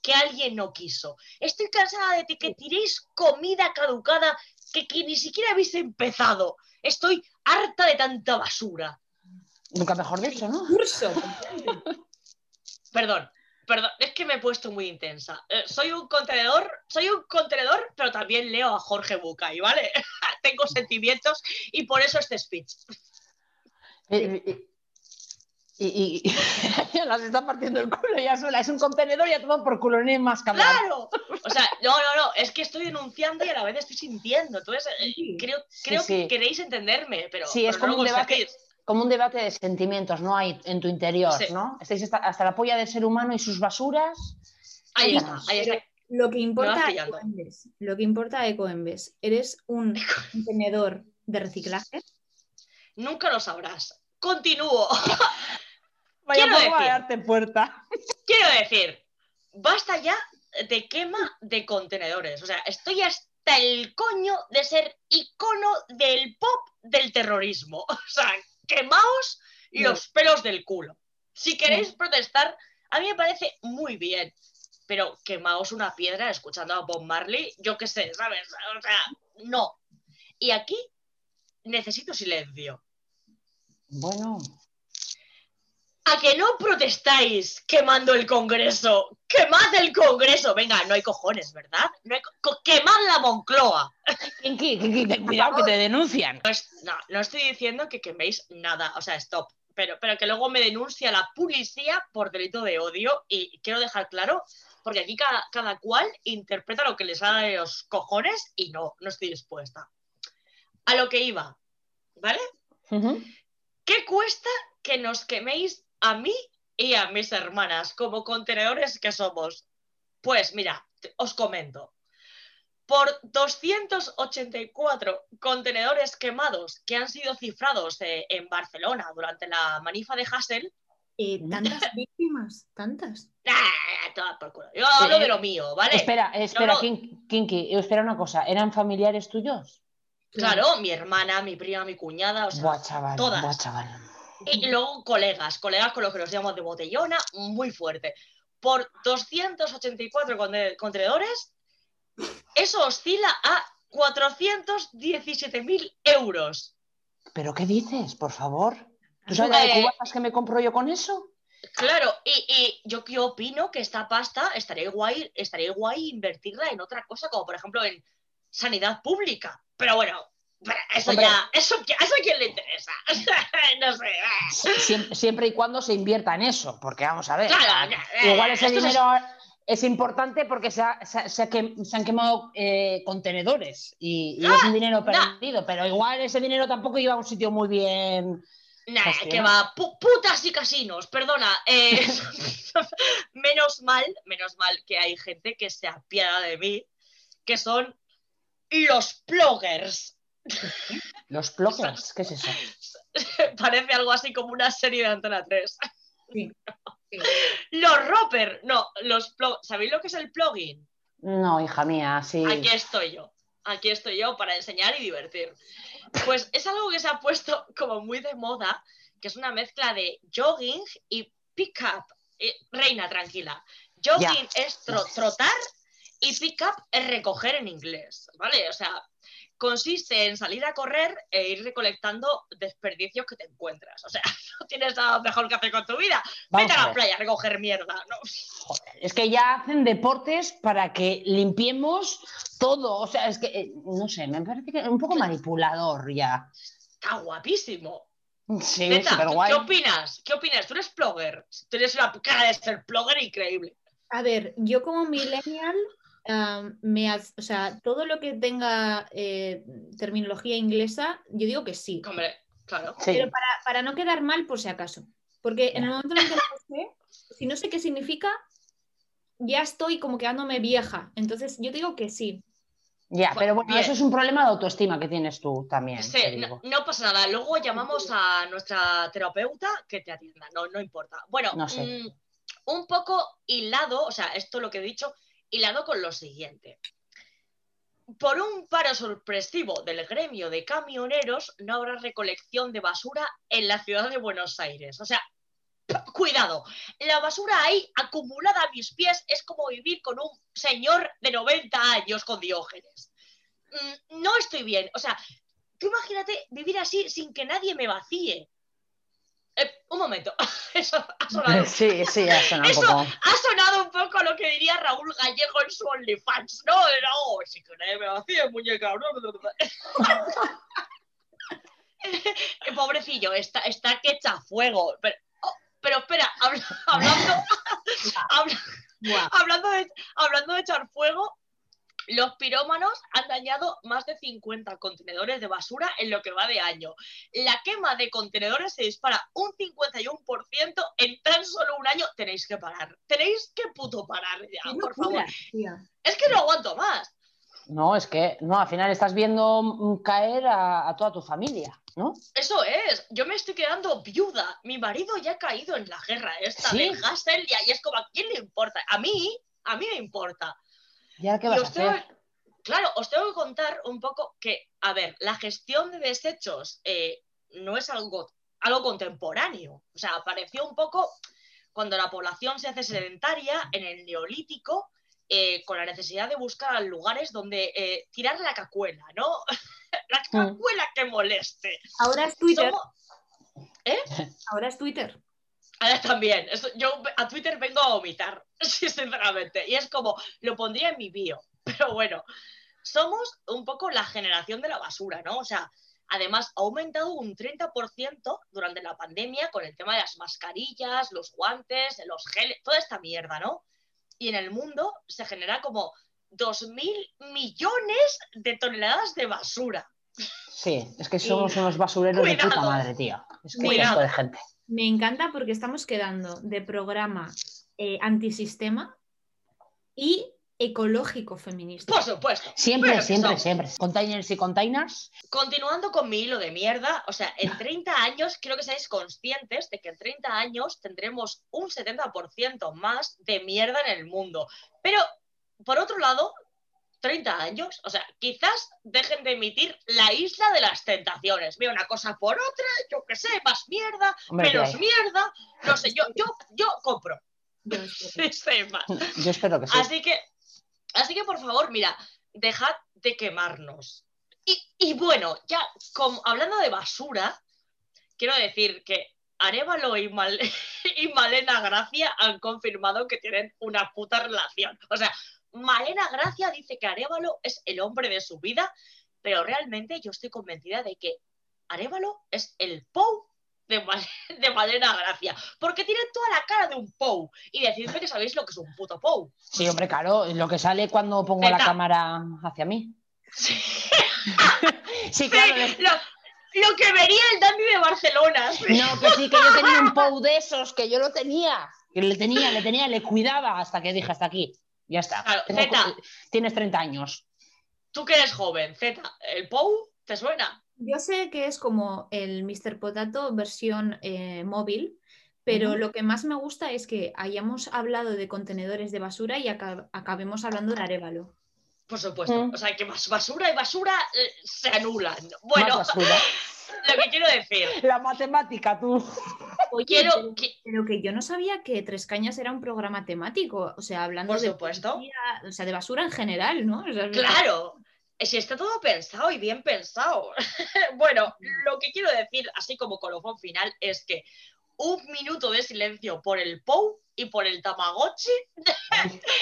que alguien no quiso. Estoy cansada de que tiréis comida caducada que, que ni siquiera habéis empezado. Estoy harta de tanta basura. Nunca mejor dicho, ¿no? Curso. Perdón, perdón, es que me he puesto muy intensa. Eh, soy un contenedor, soy un contenedor, pero también leo a Jorge Bucay, ¿vale? Tengo sentimientos y por eso este speech. Y, y- y- ya las está partiendo el culo ya sola. Es un contenedor y a tomar por culo, no hay más que hablar. ¡Claro! O sea, no, no, no, es que estoy denunciando y a la vez estoy sintiendo. Entonces, eh, creo, creo sí. que queréis entenderme, pero, Sí, es pero no como lo un debate, conseguís. Como un debate de sentimientos, ¿no? Hay en tu interior, Sí. ¿no? Estáis hasta, hasta la polla del ser humano y sus basuras. Ahí está, más. ahí está. Lo que importa a pillando. Ecoembes, lo que importa a Ecoembes, eres un contenedor de reciclaje. Nunca lo sabrás. Continúo. Vaya Quiero de decir- darte puerta. Quiero decir, basta ya de quema de contenedores. O sea, estoy hasta el coño de ser icono del pop del terrorismo. O sea, quemaos los pelos del culo. Si queréis protestar, a mí me parece muy bien. Pero quemaos una piedra escuchando a Bob Marley, yo qué sé, ¿sabes? O sea, no. Y aquí necesito silencio. Bueno, ¿A que no protestáis quemando el Congreso? ¡Quemad el Congreso! Venga, no hay cojones, ¿verdad? No hay co- co- ¡Quemad la Moncloa! Cuidado que te denuncian. No, es- no, no estoy diciendo que queméis nada, o sea, stop. Pero, pero que luego me denuncia la policía por delito de odio y quiero dejar claro, porque aquí cada, cada cual interpreta lo que les da de los cojones y no, no estoy dispuesta. A lo que iba, ¿vale? ¿Qué cuesta que nos queméis a mí y a mis hermanas como contenedores que somos? Pues mira, os comento. Por 284 contenedores quemados que han sido cifrados eh, en Barcelona durante la manifa de Hassel, Eh, tantas víctimas, tantas. ¡ah! Toda por culo. Yo hablo de lo mío, ¿vale? Espera, espera, no- Kin- Kinky, espera una cosa. ¿Eran familiares tuyos? Claro, mi hermana, mi prima, mi cuñada, o sea, Buah, chaval, todas. buah, chaval. Y luego colegas, colegas con los que nos llamamos de botellona, muy fuerte. Por 284 conte- contenedores, eso oscila a 417.000 euros. ¿Pero qué dices, por favor? ¿Tú sabes la de cubatas que me compro yo con eso? Claro, y, y yo, yo opino que esta pasta estaría guay, estaría guay invertirla en otra cosa, como por ejemplo en sanidad pública. Pero bueno, eso Hombre. ya, eso, eso a quién le interesa. no sé. Sie- Siempre, siempre y cuando se invierta en eso, porque vamos a ver. Claro, igual ese es- dinero, es importante porque se, ha- se ha- se ha quem- se han quemado eh, contenedores y, y es un dinero perdido, pero igual ese dinero tampoco iba a un sitio muy bien. Nah, que va, pu- putas y casinos, perdona. eh, menos mal, menos mal que hay gente que se apiada de mí, que son los bloggers. Los bloggers, ¿qué es eso? Parece algo así como una serie de Antena 3. Sí, sí. Los roper, no, los plo- ¿Sabéis lo que es el plugin? No, hija mía, sí. Aquí estoy yo. Aquí estoy yo para enseñar y divertir. Pues es algo que se ha puesto como muy de moda, que es una mezcla de jogging y pick-up. Eh, reina, tranquila. Jogging es tro- trotar y pick-up es recoger en inglés, ¿vale? O sea, consiste en salir a correr e ir recolectando desperdicios que te encuentras. O sea, no tienes nada mejor que hacer con tu vida. Vamos Vete a a la playa a recoger mierda, ¿no? Es que ya hacen deportes para que limpiemos todo. O sea, es que, eh, no sé, me parece que es un poco manipulador ya. Está guapísimo. Sí, Neta, súper guay. ¿qué opinas? ¿Qué opinas? Tú eres blogger. Tú eres una cara de ser blogger increíble. A ver, yo como millennial, me, o sea, todo lo que tenga eh, terminología inglesa, yo digo que sí. Hombre, claro. Sí. Pero para, para no quedar mal, por si acaso. Porque en el momento en el que lo sé, si no sé qué significa, ya estoy como quedándome vieja. Entonces, yo digo que sí. Ya, pero bueno, bien. eso es un problema de autoestima que tienes tú también. Sí, te no, digo. no pasa nada. Luego llamamos a nuestra terapeuta que te atienda. No, no importa. Bueno, No sé. mm, un poco hilado, o sea, esto lo que he dicho, hilado con lo siguiente. Por un paro sorpresivo del gremio de camioneros, no habrá recolección de basura en la ciudad de Buenos Aires. O sea, cuidado, la basura ahí acumulada a mis pies es como vivir con un señor de 90 años con diógenes. Mm, No estoy bien. O sea, tú imagínate vivir así sin que nadie me vacíe. Eh, un momento, eso ha sonado, Sí, sí, suena un Eso- poco. ha sonado un poco lo que diría Raúl Gallego en su OnlyFans, ¿no? Era, oh, si que nadie me vacíe, muñeca. Eh, Pobrecillo, está, está que echa fuego. Pero, oh, pero espera, habla- hablando, habla- hablando, de, hablando de echar fuego, los pirómanos han dañado más de 50 contenedores de basura en lo que va de año. La quema de contenedores se dispara un 51% en tan solo un año. Tenéis que parar. Tenéis que puto parar ya, Qué por favor. tía. Es que no aguanto más. No, es que, no, al final estás viendo caer a, a toda tu familia, ¿no? Eso es. Yo me estoy quedando viuda. Mi marido ya ha caído en la guerra esta ¿Sí? del Hassel y es como, ¿a quién le importa? A mí, a mí me importa. ¿Y ahora qué Y vas a os tengo- hacer? claro, os tengo que contar un poco que, a ver, la gestión de desechos eh, no es algo, algo contemporáneo. O sea, apareció un poco cuando la población se hace sedentaria en el neolítico, eh, con la necesidad de buscar lugares donde eh, tirar la cacuela, ¿no? la Mm. cacuela que moleste. Ahora es Twitter. Somos- Ahora es Twitter. Ahora también. Yo a Twitter vengo a vomitar, sinceramente. Y es como, lo pondría en mi bio. Pero bueno, somos un poco la generación de la basura, ¿no? O sea, además ha aumentado un 30% durante la pandemia con el tema de las mascarillas, los guantes, los geles, toda esta mierda, ¿no? Y en el mundo se genera como 2.000 millones de toneladas de basura. Sí, es que somos unos basureros de puta madre, tío. Es que Cuidado. esto de gente. Me encanta porque estamos quedando de programa eh, antisistema y ecológico feminista. Por supuesto. Siempre, siempre, siempre. Containers y containers. Continuando con mi hilo de mierda, o sea, en 30 años quiero que seáis conscientes de que en 30 años tendremos un 70% más de mierda en el mundo. Pero, por otro lado, 30 años, o sea, quizás dejen de emitir la isla de las tentaciones. Mira, una cosa por otra, yo qué sé, más mierda, Hombre, menos hay. mierda, no sé, yo, yo, yo compro. Yo espero. Yo espero que sí. Así que, así que por favor, mira, dejad de quemarnos. Y, y bueno, ya como, hablando de basura, quiero decir que Arevalo y, Mal- y Malena Gracia han confirmado que tienen una puta relación. O sea, Malena Gracia dice que Arevalo es el hombre de su vida, pero realmente yo estoy convencida de que Arevalo es el Pou de, ma- de manera gracia. Porque tiene toda la cara de un POU. Y decidme que sabéis lo que es un puto POU. Sí, hombre, claro, lo que sale cuando pongo la cámara hacia mí. Sí, claro. Sí, de- lo, lo que vería el Dandy de Barcelona. No, que sí, que yo tenía un POU de esos, que yo lo tenía. Que le tenía, le tenía, le cuidaba hasta que dije hasta aquí. Ya está. Claro, Tengo- Zeta. Tienes 30 años. Tú que eres joven, Z, ¿el POU te suena? Yo sé que es como el Mr. Potato versión eh, móvil, pero lo que más me gusta es que hayamos hablado de contenedores de basura y aca- acabemos hablando de Arevalo. Por supuesto. Mm. O sea, que bas- basura y basura eh, se anulan. Bueno, Más basura. lo que quiero decir, La matemática, tú. Oye, quiero pero, que... pero que yo no sabía que Tres Cañas era un programa temático, o sea, hablando Por de supuesto. policía, o sea, de basura en general, ¿no? O sea, Claro, si está todo pensado y bien pensado. bueno, lo que quiero decir, así como colofón final, es que un minuto de silencio por el POU y por el Tamagotchi.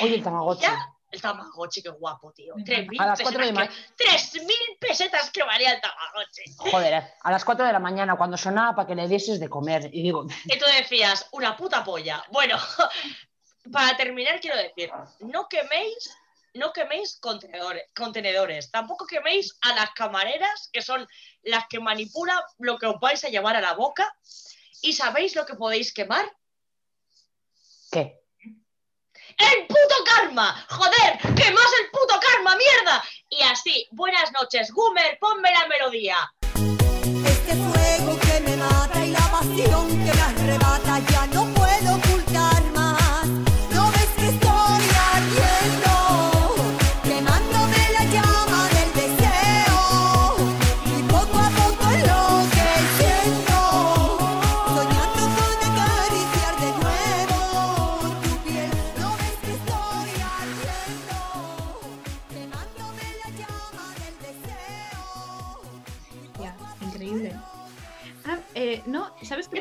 Oye, el Tamagotchi. Ya. El Tamagotchi, qué guapo, tío. Me 3.000 A las cuatro de pesetas, que- 3.000 pesetas que valía el Tamagotchi. Joder, a las 4 de la mañana, cuando sonaba para que le dieses de comer. Y digo, Y tú decías, una puta polla. Bueno, para terminar quiero decir, no queméis, no queméis contenedores, contenedores, tampoco queméis a las camareras, que son las que manipulan lo que os vais a llevar a la boca. ¿Y sabéis lo que podéis quemar? ¿qué? ¡El puto karma! ¡Joder! ¡Quemas el puto karma, mierda! Y así, buenas noches, Gumer, ponme la melodía. Este fuego que me mata y la pasión que me arrebata ya no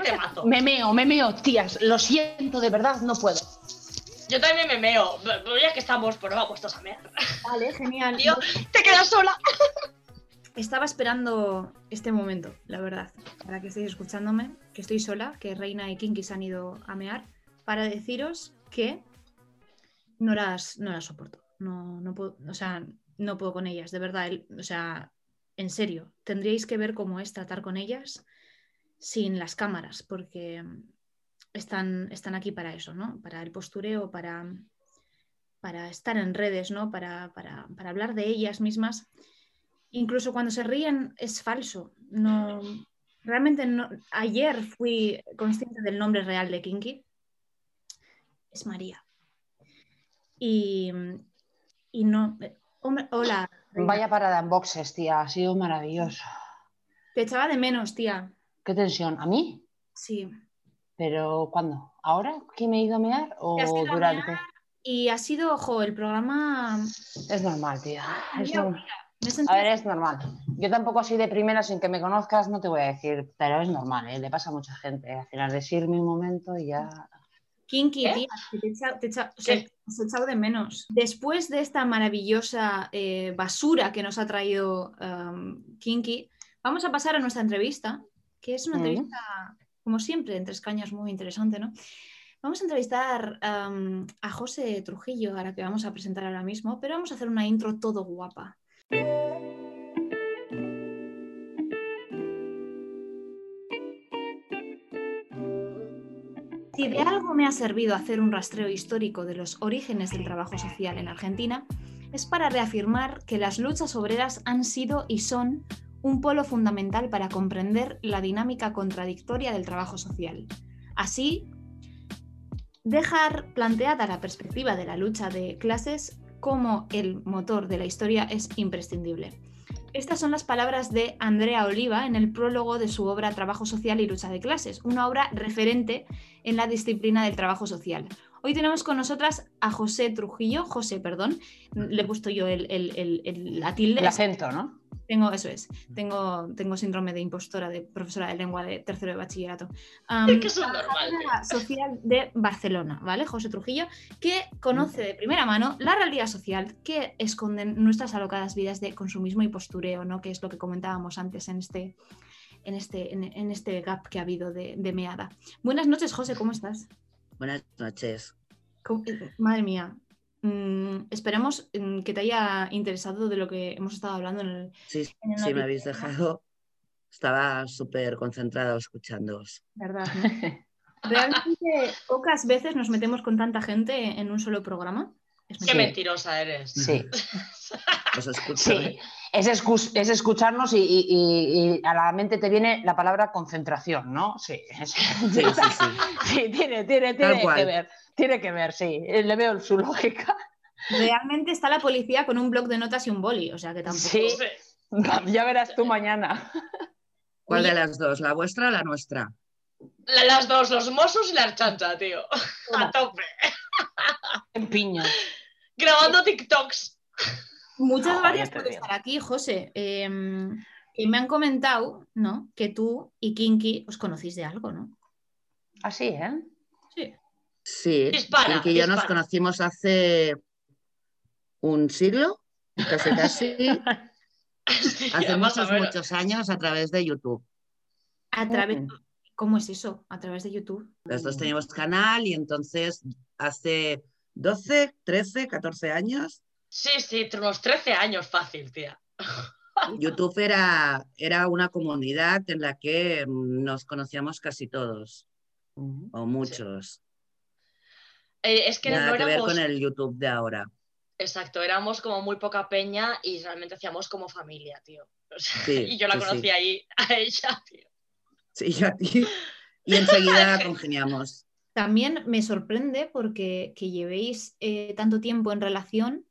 qué temazo? Me meo, me meo, tías. Lo siento, de verdad, no puedo. Yo también me meo, pero ya que estamos, pues no va puestos a mear. Vale, genial. Tío, te quedas sola. Estaba esperando este momento, la verdad, para que estéis escuchándome, que estoy sola, que Reina y Kinky se han ido a mear, para deciros que no las, no las soporto. No, no puedo, o sea, no puedo con ellas, de verdad. el- o sea, en serio, tendríais que ver cómo es tratar con ellas sin las cámaras, porque están, están aquí para eso, ¿no? Para el postureo, para, para estar en redes, ¿no? Para, para, para hablar de ellas mismas. Incluso cuando se ríen es falso. No, realmente no. Ayer fui consciente del nombre real de Kinky. Es María. Y, y no. hola. Vaya parada en boxes, tía. Ha sido maravilloso. Te echaba de menos, tía. ¿Qué tensión? ¿A mí? Sí. ¿Pero cuándo? ¿Ahora que me he ido a mear o durante? mear. Y ha sido, ojo, el programa. Es normal, tía. Es normal. A ver, es normal. Yo tampoco así de primera, sin que me conozcas, no te voy a decir, pero es normal, ¿eh? le pasa a mucha gente. Al final decirme un momento y ya. Kinky, ¿Eh? tía, te he echado- te echado de menos. Después de esta maravillosa eh, basura que nos ha traído um, Kinky, vamos a pasar a nuestra entrevista, que es una entrevista, como siempre, en Tres Cañas muy interesante, ¿no? Vamos a entrevistar um, a José Trujillo, a la que vamos a presentar ahora mismo, pero vamos a hacer una intro todo guapa. Si de algo me ha servido hacer un rastreo histórico de los orígenes del trabajo social en Argentina, es para reafirmar que las luchas obreras han sido y son un polo fundamental para comprender la dinámica contradictoria del trabajo social. Así, dejar planteada la perspectiva de la lucha de clases como el motor de la historia es imprescindible. Estas son las palabras de Andrea Oliva en el prólogo de su obra Trabajo Social y Lucha de Clases, una obra referente en la disciplina del trabajo social. Hoy tenemos con nosotras a José Trujillo, José, perdón, le he puesto yo el, el- el- el- la tilde. El acento, ¿no? Tengo, eso es, tengo, tengo síndrome de impostora de profesora de lengua de tercero de bachillerato. Am, Es que normal, social de Barcelona, ¿vale? José Trujillo, que conoce de primera mano la realidad social que esconden nuestras alocadas vidas de consumismo y postureo, ¿no? Que es lo que comentábamos antes en este, en este, en, en este gap que ha habido de, de meada. Buenas noches, José, ¿cómo estás? Buenas noches. ¿Cómo- eh, Madre mía. Mm, esperemos mm, que te haya interesado de lo que hemos estado hablando en el, Sí, en el sí, me habéis dejado. Estaba súper concentrado escuchándoos. ¿verdad? no? Realmente pocas veces nos metemos con tanta gente en un solo programa. Es Qué mentirosa eres. Sí, escucho. sí. ¿eh? Es, escu- es escucharnos y, y- y- y a la mente te viene la palabra concentración, ¿no? Sí. es- Sí, sí, sí. Sí, tiene, tiene, tiene que ver. Tiene que ver, sí. Eh, Le veo su lógica. Realmente está la policía con un bloc de notas y un boli, o sea que tampoco. Sí. Ya verás tú mañana. ¿Cuál de las dos? ¿La vuestra o la nuestra? La- Las dos, los mozos y la chancha, tío. A tope. En piña. Grabando TikToks. Muchas gracias por estar aquí, José. Em, que me han comentado, ¿no? Que tú y Kinky os conocéis de algo, ¿no? Así, ¿eh? Sí. Sí, Dispara, Pinky y yo nos conocimos hace un siglo, casi casi, Sí, hace muchos, muchos años a través de YouTube. A través. Mm. ¿Cómo es eso? A través de YouTube. Los dos teníamos canal y entonces hace 12, 13, 14 años, Sí, sí, entre unos 13 años fácil, tía. YouTube era, era una comunidad en la que mm, nos conocíamos casi todos, o muchos. Eh, es que Nada no que ver éramos. con el YouTube de ahora. Exacto, éramos como muy poca peña y realmente hacíamos como familia, tío. O sea, Sí, y yo la sí, sí. conocí ahí a ella, tío. Sí, yo a ti. Y enseguida congeniamos. También me sorprende porque que llevéis eh, tanto tiempo en relación,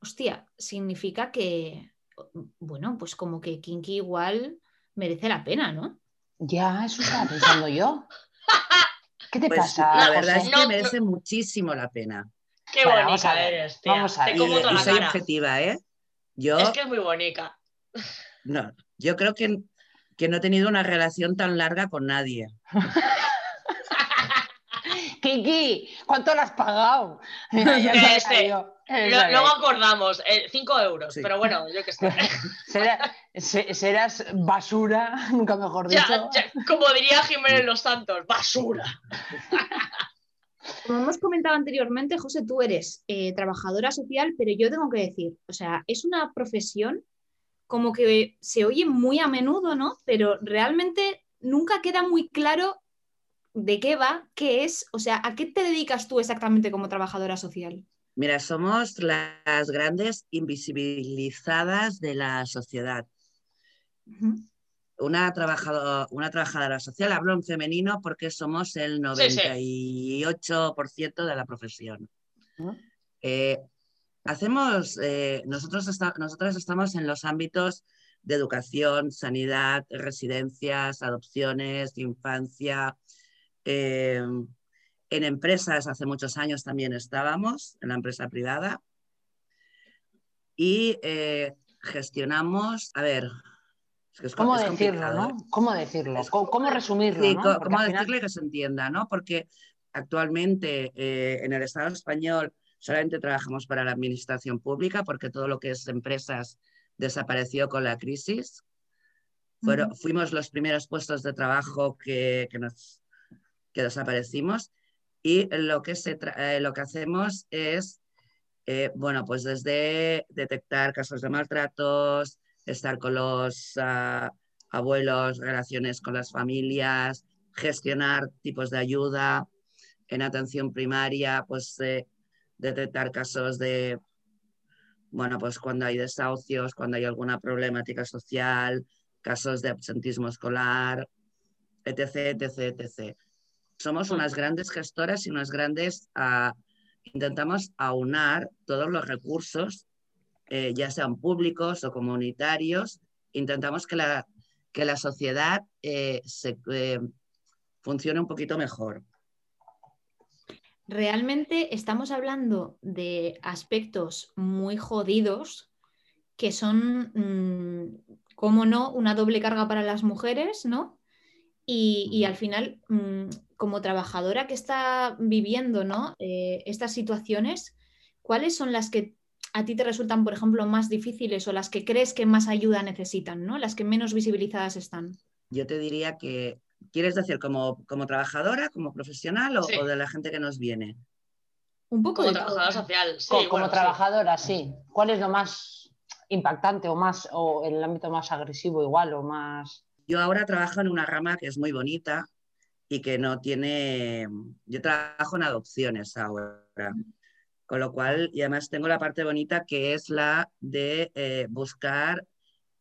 hostia, significa que, bueno, pues como que Kinky igual merece la pena, ¿no? Ya, eso estaba pensando yo. ¿Qué te Pues pasa? la verdad José? es que No, merece muchísimo la pena. Qué Bueno, vamos bonita a ver, eres, tía. vamos a Te ver. Y, como toda y la soy cara. objetiva, ¿eh? Yo, Es que es muy bonita. no, yo creo que, que no he tenido una relación tan larga con nadie. Kiki, ¿cuánto le has pagado? Este, Lo- luego acordamos, 5 euros, Sí. pero bueno, yo qué sé. Será- se- serás basura, nunca mejor dicho. Ya, ya, como diría Jiménez Los Santos, basura. Como hemos comentado anteriormente, José, tú eres eh, trabajadora social, pero yo tengo que decir, o sea, es una profesión como que se oye muy a menudo, ¿no? Pero realmente nunca queda muy claro de qué va, qué es, o sea, ¿a qué te dedicas tú exactamente como trabajadora social? Mira, somos las grandes invisibilizadas de la sociedad. Una, trabajado- una trabajadora social, hablo en femenino porque somos el Sí, sí. 98% de la profesión. ¿No? Eh, hacemos, eh, nosotros, nosotros estamos en los ámbitos de educación, sanidad, residencias, adopciones, infancia. eh, en empresas hace muchos años también estábamos, en la empresa privada. Y eh, gestionamos, a ver, es que es ¿Cómo es decirlo, no? ¿eh? ¿Cómo decirlo? ¿Cómo, cómo resumirlo? Sí, no? cómo al final- decirle que se entienda, ¿no? Porque actualmente eh, en el Estado español solamente trabajamos para la administración pública porque todo lo que es empresas desapareció con la crisis. Fueron- Fuimos los primeros puestos de trabajo que, que nos, que desaparecimos y lo que, se eh, lo que hacemos es, eh, bueno, pues desde detectar casos de maltratos, estar con los ah, abuelos, relaciones con las familias, gestionar tipos de ayuda en atención primaria, pues eh, detectar casos de, bueno, pues cuando hay desahucios, cuando hay alguna problemática social, casos de absentismo escolar, etc., etc., etc. Somos unas grandes gestoras y unas grandes, ah, intentamos aunar todos los recursos, eh, ya sean públicos o comunitarios, intentamos que la, que la sociedad eh, se, eh, funcione un poquito mejor. Realmente estamos hablando de aspectos muy jodidos que son, mm, como no, una doble carga para las mujeres, ¿no? Y, y al final, mm, como trabajadora que está viviendo, ¿no? Eh, estas situaciones, ¿cuáles son las que a ti te resultan, por ejemplo, más difíciles o las que crees que más ayuda necesitan, ¿no? Las que menos visibilizadas están. yo te diría que, ¿quieres decir como, como trabajadora, como profesional o, Sí. o de la gente que nos viene? Un poco Como de todo. trabajadora social. Sí, Co- como bueno, trabajadora, sí. ¿Cuál es lo más impactante o más o en el ámbito más agresivo igual o más Yo ahora trabajo en una rama que es muy bonita y que no tiene, yo trabajo en adopciones ahora, con lo cual, y además tengo la parte bonita que es la de eh, buscar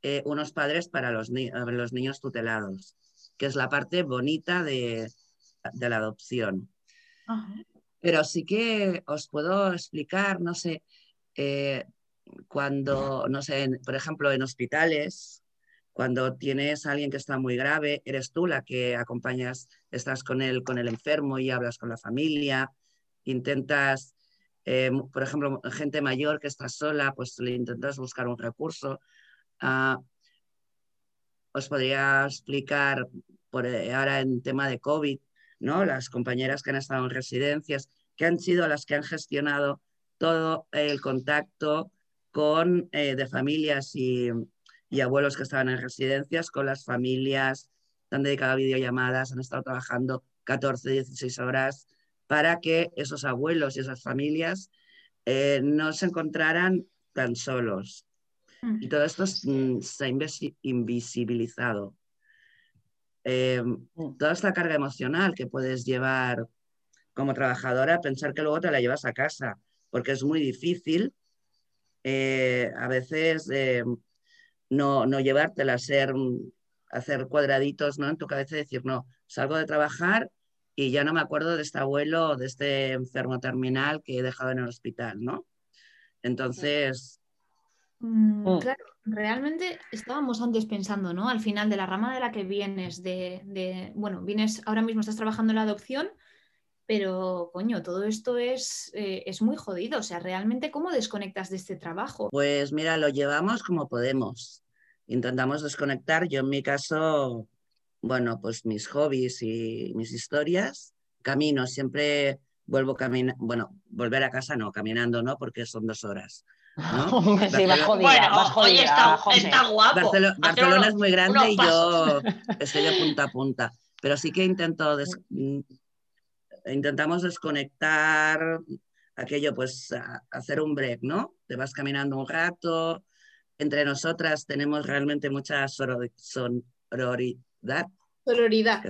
eh, unos padres para los, ni- eh, los niños tutelados, que es la parte bonita de, de la adopción. Ajá. Pero sí que os puedo explicar, no sé, eh, cuando, no sé, en- por ejemplo, en hospitales, cuando tienes a alguien que está muy grave, eres tú la que acompañas, estás con el, con el enfermo y hablas con la familia, intentas, eh, por ejemplo, gente mayor que está sola, pues le intentas buscar un recurso. Ah, os podría explicar por, eh, ahora en tema de COVID, ¿no? Las compañeras que han estado en residencias, que han sido las que han gestionado todo el contacto con, eh, de familias y, abuelos que estaban en residencias, con las familias, han dedicado a videollamadas, han estado trabajando 14, 16 horas para que esos abuelos y esas familias eh, no se encontraran tan solos. Y todo esto es, mm, se ha invisi- invisibilizado. Eh, toda esta carga emocional que puedes llevar como trabajadora, pensar que luego te la llevas a casa, porque es muy difícil eh, a veces eh, no, no llevártela, ser, hacer cuadraditos ¿no? en tu cabeza y decir, no, salgo de trabajar y ya no me acuerdo de este abuelo o de este enfermo terminal que he dejado en el hospital, ¿no? Entonces, Mm, Claro, realmente estábamos antes pensando, ¿no? Al final de la rama de la que vienes, de, de- bueno, vienes, ahora mismo estás trabajando en la adopción, pero coño, todo esto es, eh, es muy jodido. O sea, realmente, ¿cómo desconectas de este trabajo? Pues mira, lo llevamos como podemos. Intentamos desconectar. Yo en mi caso, bueno, pues mis hobbies y mis historias, camino, siempre vuelvo caminando, bueno, volver a casa no, caminando no, porque son dos horas. ¿No? Hombre, sí, vas Barcelona- jodida, Bueno, jodida, oye, está, guapo. Barcelona unos- es muy grande y yo estoy de punta a punta, pero sí que intento des- mm, intentamos desconectar aquello, pues a- hacer un break, ¿no? Te vas caminando un rato, entre nosotras tenemos realmente mucha sorori- sororidad, Sororidad.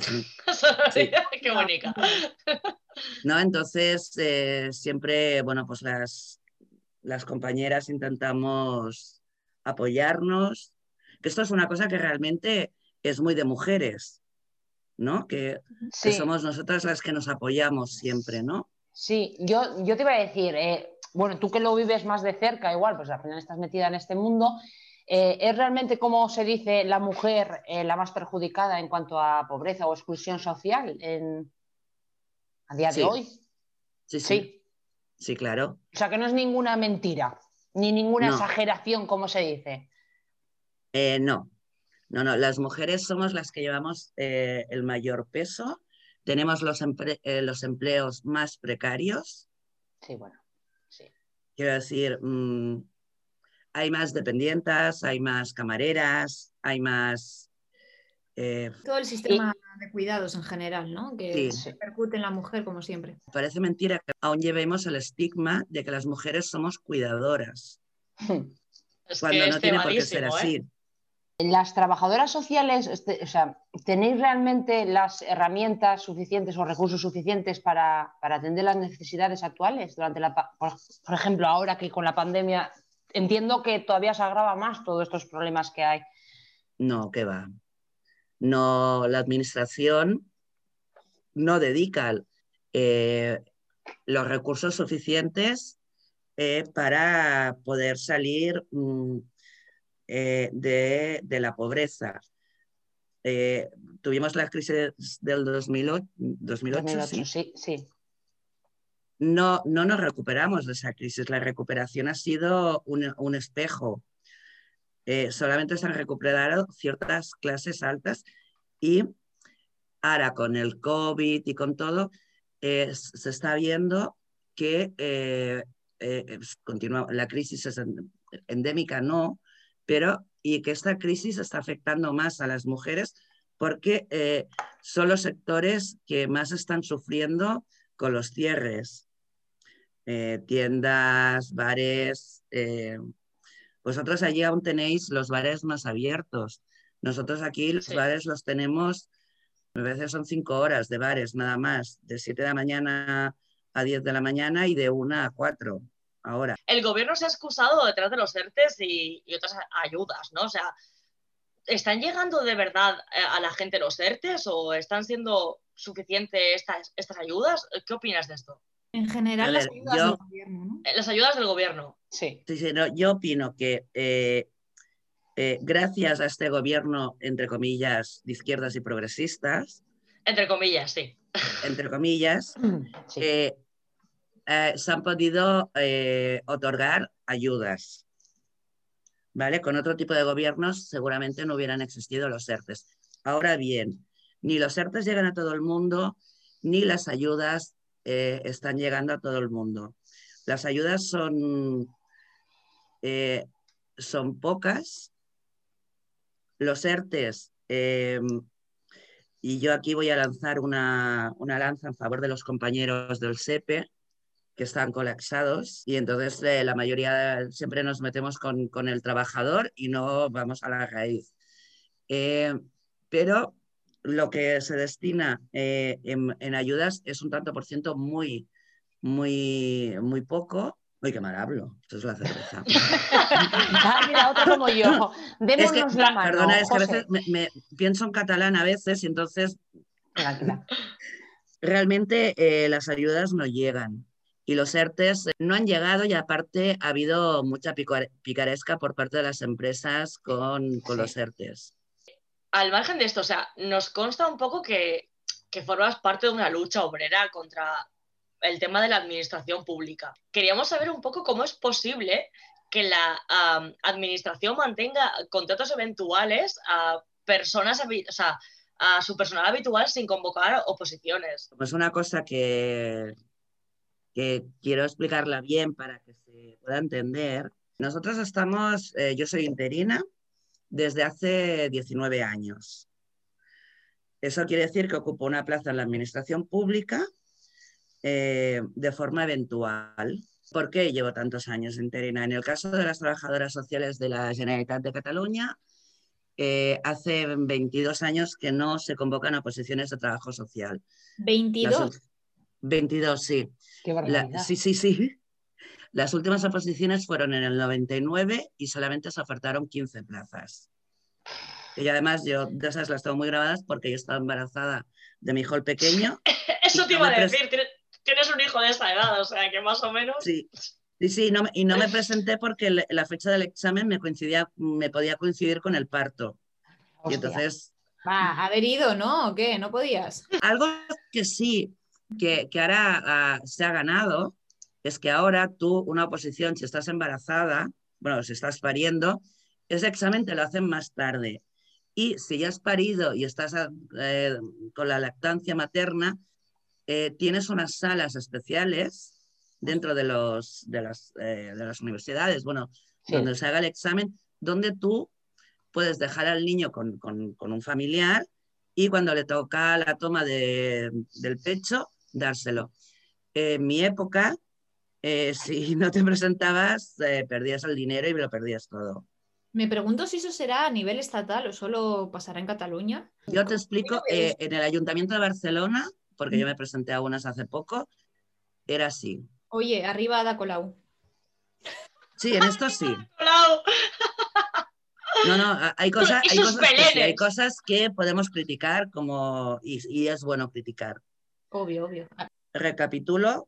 Qué bonita. ¿no? Entonces, eh, siempre, bueno, pues las, las compañeras intentamos apoyarnos, que esto es una cosa que realmente es muy de mujeres, ¿no? Que, somos nosotras las que nos apoyamos siempre, ¿no? Sí, yo, yo te iba a decir, eh, bueno, tú que lo vives más de cerca, igual, pues al final estás metida en este mundo, eh, ¿es realmente, como se dice, la mujer eh, la más perjudicada en cuanto a pobreza o exclusión social en, a día Sí. de hoy? Sí, sí. Sí. Sí, claro. O sea, que no es ninguna mentira, ni ninguna No. exageración, como se dice. Eh, no, no, no. Las mujeres somos las que llevamos eh, el mayor peso, tenemos los, eh, los empleos más precarios. Sí, bueno, sí. Quiero decir, mm, hay más dependientas, hay más camareras, hay más... eh, Todo el sistema de cuidados en general, ¿no? Que Sí. repercute en la mujer, como siempre. parece mentira que aún llevemos el estigma de que las mujeres somos cuidadoras, Es cuando no tiene por qué ser ¿eh? así. Las trabajadoras sociales, este, o sea, ¿tenéis realmente las herramientas suficientes o recursos suficientes para, para atender las necesidades actuales durante la, por, por ejemplo, ahora que con la pandemia entiendo que todavía se agrava más todos estos problemas que hay. No, que va. No, la administración no dedica eh, los recursos suficientes eh, para poder salir mm, eh, de, de la pobreza. Tuvimos la crisis del 2008, 2008, 2008, sí. sí, sí. No, no nos recuperamos de esa crisis. La recuperación ha sido un, un espejo. Eh, solamente se han recuperado ciertas clases altas y ahora con el COVID y con todo, eh, se está viendo que eh, eh, la crisis es en- endémica, no, pero y que esta crisis está afectando más a las mujeres porque son los sectores que más están sufriendo con los cierres. Tiendas, bares. Vosotros allí aún tenéis los bares más abiertos. Nosotros aquí los Sí. bares los tenemos, a veces son cinco horas de bares nada más, de 7 de la mañana a 10 de la mañana y de 1 a 4 ahora. El gobierno se ha excusado detrás de los ERTES y, y otras ayudas, ¿no? O sea, ¿están llegando de verdad eh, a la gente los ERTES o están siendo suficientes estas, estas ayudas? ¿Qué opinas de esto? En general, las ayudas yo- del gobierno, ¿no? Eh, Las ayudas del gobierno. Sí. Sí, sí, no, yo opino que eh, eh, gracias a este gobierno, entre comillas, de izquierdas y progresistas, Entre comillas, sí. entre comillas, Sí. eh, eh, se han podido eh, otorgar ayudas. ¿Vale? Con otro tipo de gobiernos seguramente no hubieran existido los ERTES. Ahora bien, ni los ERTES llegan a todo el mundo, ni las ayudas eh, están llegando a todo el mundo. Las ayudas son, eh, son pocas. Los ERTES, eh, y yo aquí voy a lanzar una, una lanza en favor de los compañeros del SEPE, que están colapsados y entonces la mayoría siempre nos metemos con, con el trabajador y no vamos a la raíz. Pero lo que se destina eh, en, en ayudas es un tanto por ciento muy, muy, muy poco. Uy, qué mal hablo. Esto es la cerveza. Ah, mira, otro como yo. Es que, Démonos la mano. perdona, es que a veces me, me pienso en catalán a veces y entonces realmente eh, las ayudas no llegan. Y los ERTES no han llegado y aparte ha habido mucha picar- picaresca por parte de las empresas con, con Sí. los ERTES. Al margen de esto, o sea, nos consta un poco que, que formas parte de una lucha obrera contra el tema de la administración pública. Queríamos saber un poco cómo es posible que la administración mantenga contratos eventuales a personas, o sea, a su personal habitual sin convocar oposiciones. Pues una cosa que, que quiero explicarla bien para que se pueda entender. Nosotros estamos, eh, yo soy interina desde hace 19 años. Eso quiere decir que ocupo una plaza en la administración pública eh, de forma eventual. ¿Por qué llevo tantos años interina? En el caso de las trabajadoras sociales de la Generalitat de Cataluña, eh, hace 22 años que no se convocan a posiciones de trabajo social. Las 22. ul- 22, sí. Qué La- barbaridad. sí, sí, sí. Las últimas oposiciones fueron en el 99 y solamente se ofertaron 15 plazas. Y además yo de esas las tengo muy grabadas porque yo estaba embarazada de mi hijo el pequeño. Eso te iba a decir, tienes, tienes un hijo de esa edad, o sea que más o menos... Sí, sí, sí, no y no me presenté porque le- la fecha del examen me coincidía, me podía coincidir con el parto. Y Hostia. entonces Va, haber ido, ¿no? ¿O qué? ¿No podías? Algo que sí, que, que ahora ah, se ha ganado, es que ahora tú, una oposición, si estás embarazada, bueno, si estás pariendo, ese examen te lo hacen más tarde. Y si ya has parido y estás eh, con la lactancia materna, eh, tienes unas salas especiales dentro de, los, de, las, eh, de las universidades, bueno, Sí. donde se haga el examen, donde tú puedes dejar al niño con, con- con un familiar y cuando le toca la toma de- del pecho, dárselo. En mi época, eh, si no te presentabas, eh, perdías el dinero y lo perdías todo. Me pregunto si eso será a nivel estatal o solo pasará en Cataluña. Yo te explico, eh, en el Ayuntamiento de Barcelona, porque yo me presenté a unas hace poco, era así. Oye, arriba Ada Colau. Sí, en esto sí. No, no, hay cosas, hay cosas, que, sí, hay pelenes. cosas que podemos criticar como, y, y es bueno criticar. Obvio, obvio. Recapitulo.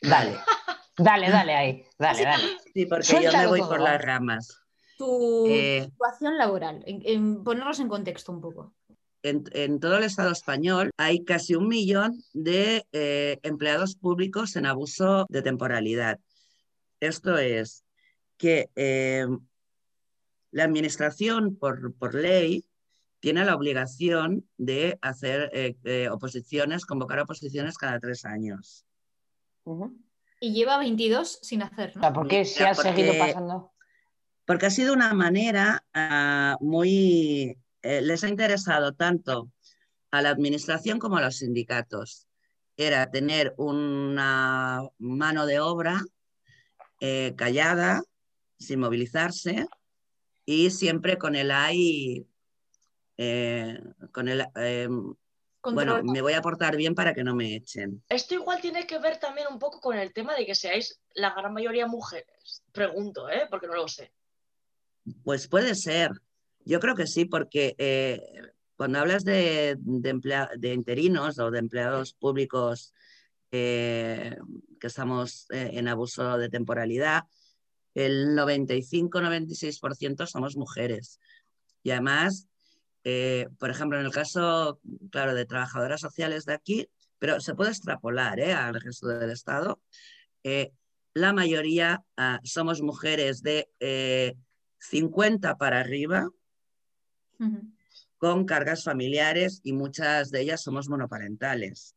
Dale. Dale, dale ahí. Dale, dale. Sí, porque yo me voy todo. por las ramas. Tu Eh, situación laboral, en, en ponernos en contexto un poco. en, en todo el Estado español hay casi un millón de eh, empleados públicos en abuso de temporalidad. Esto es que eh, la administración, por, por ley, tiene la obligación de hacer eh, eh, oposiciones, convocar oposiciones cada tres años. Y lleva 22 sin hacer, O sea, ¿no? ¿por qué se ha seguido porque- pasando? Porque ha sido una manera ah, muy eh, les ha interesado tanto a la administración como a los sindicatos. Era tener una mano de obra eh, callada, sin movilizarse y siempre con el AI, eh, con el, bueno, me voy a portar bien para que no me echen. Esto igual tiene que ver también un poco con el tema de que seáis la gran mayoría mujeres. Pregunto, ¿eh? Porque no lo sé. Pues puede ser. Yo creo que sí, porque eh, cuando hablas de, de, emplea- de interinos o de empleados públicos eh, que estamos eh, en abuso de temporalidad, el 95-96% somos mujeres. Y además, eh, por ejemplo, en el caso, claro, de trabajadoras sociales de aquí, pero se puede extrapolar ¿eh? al resto del Estado, eh, la mayoría ah, somos mujeres de eh, 50 para arriba, con cargas familiares y muchas de ellas somos monoparentales.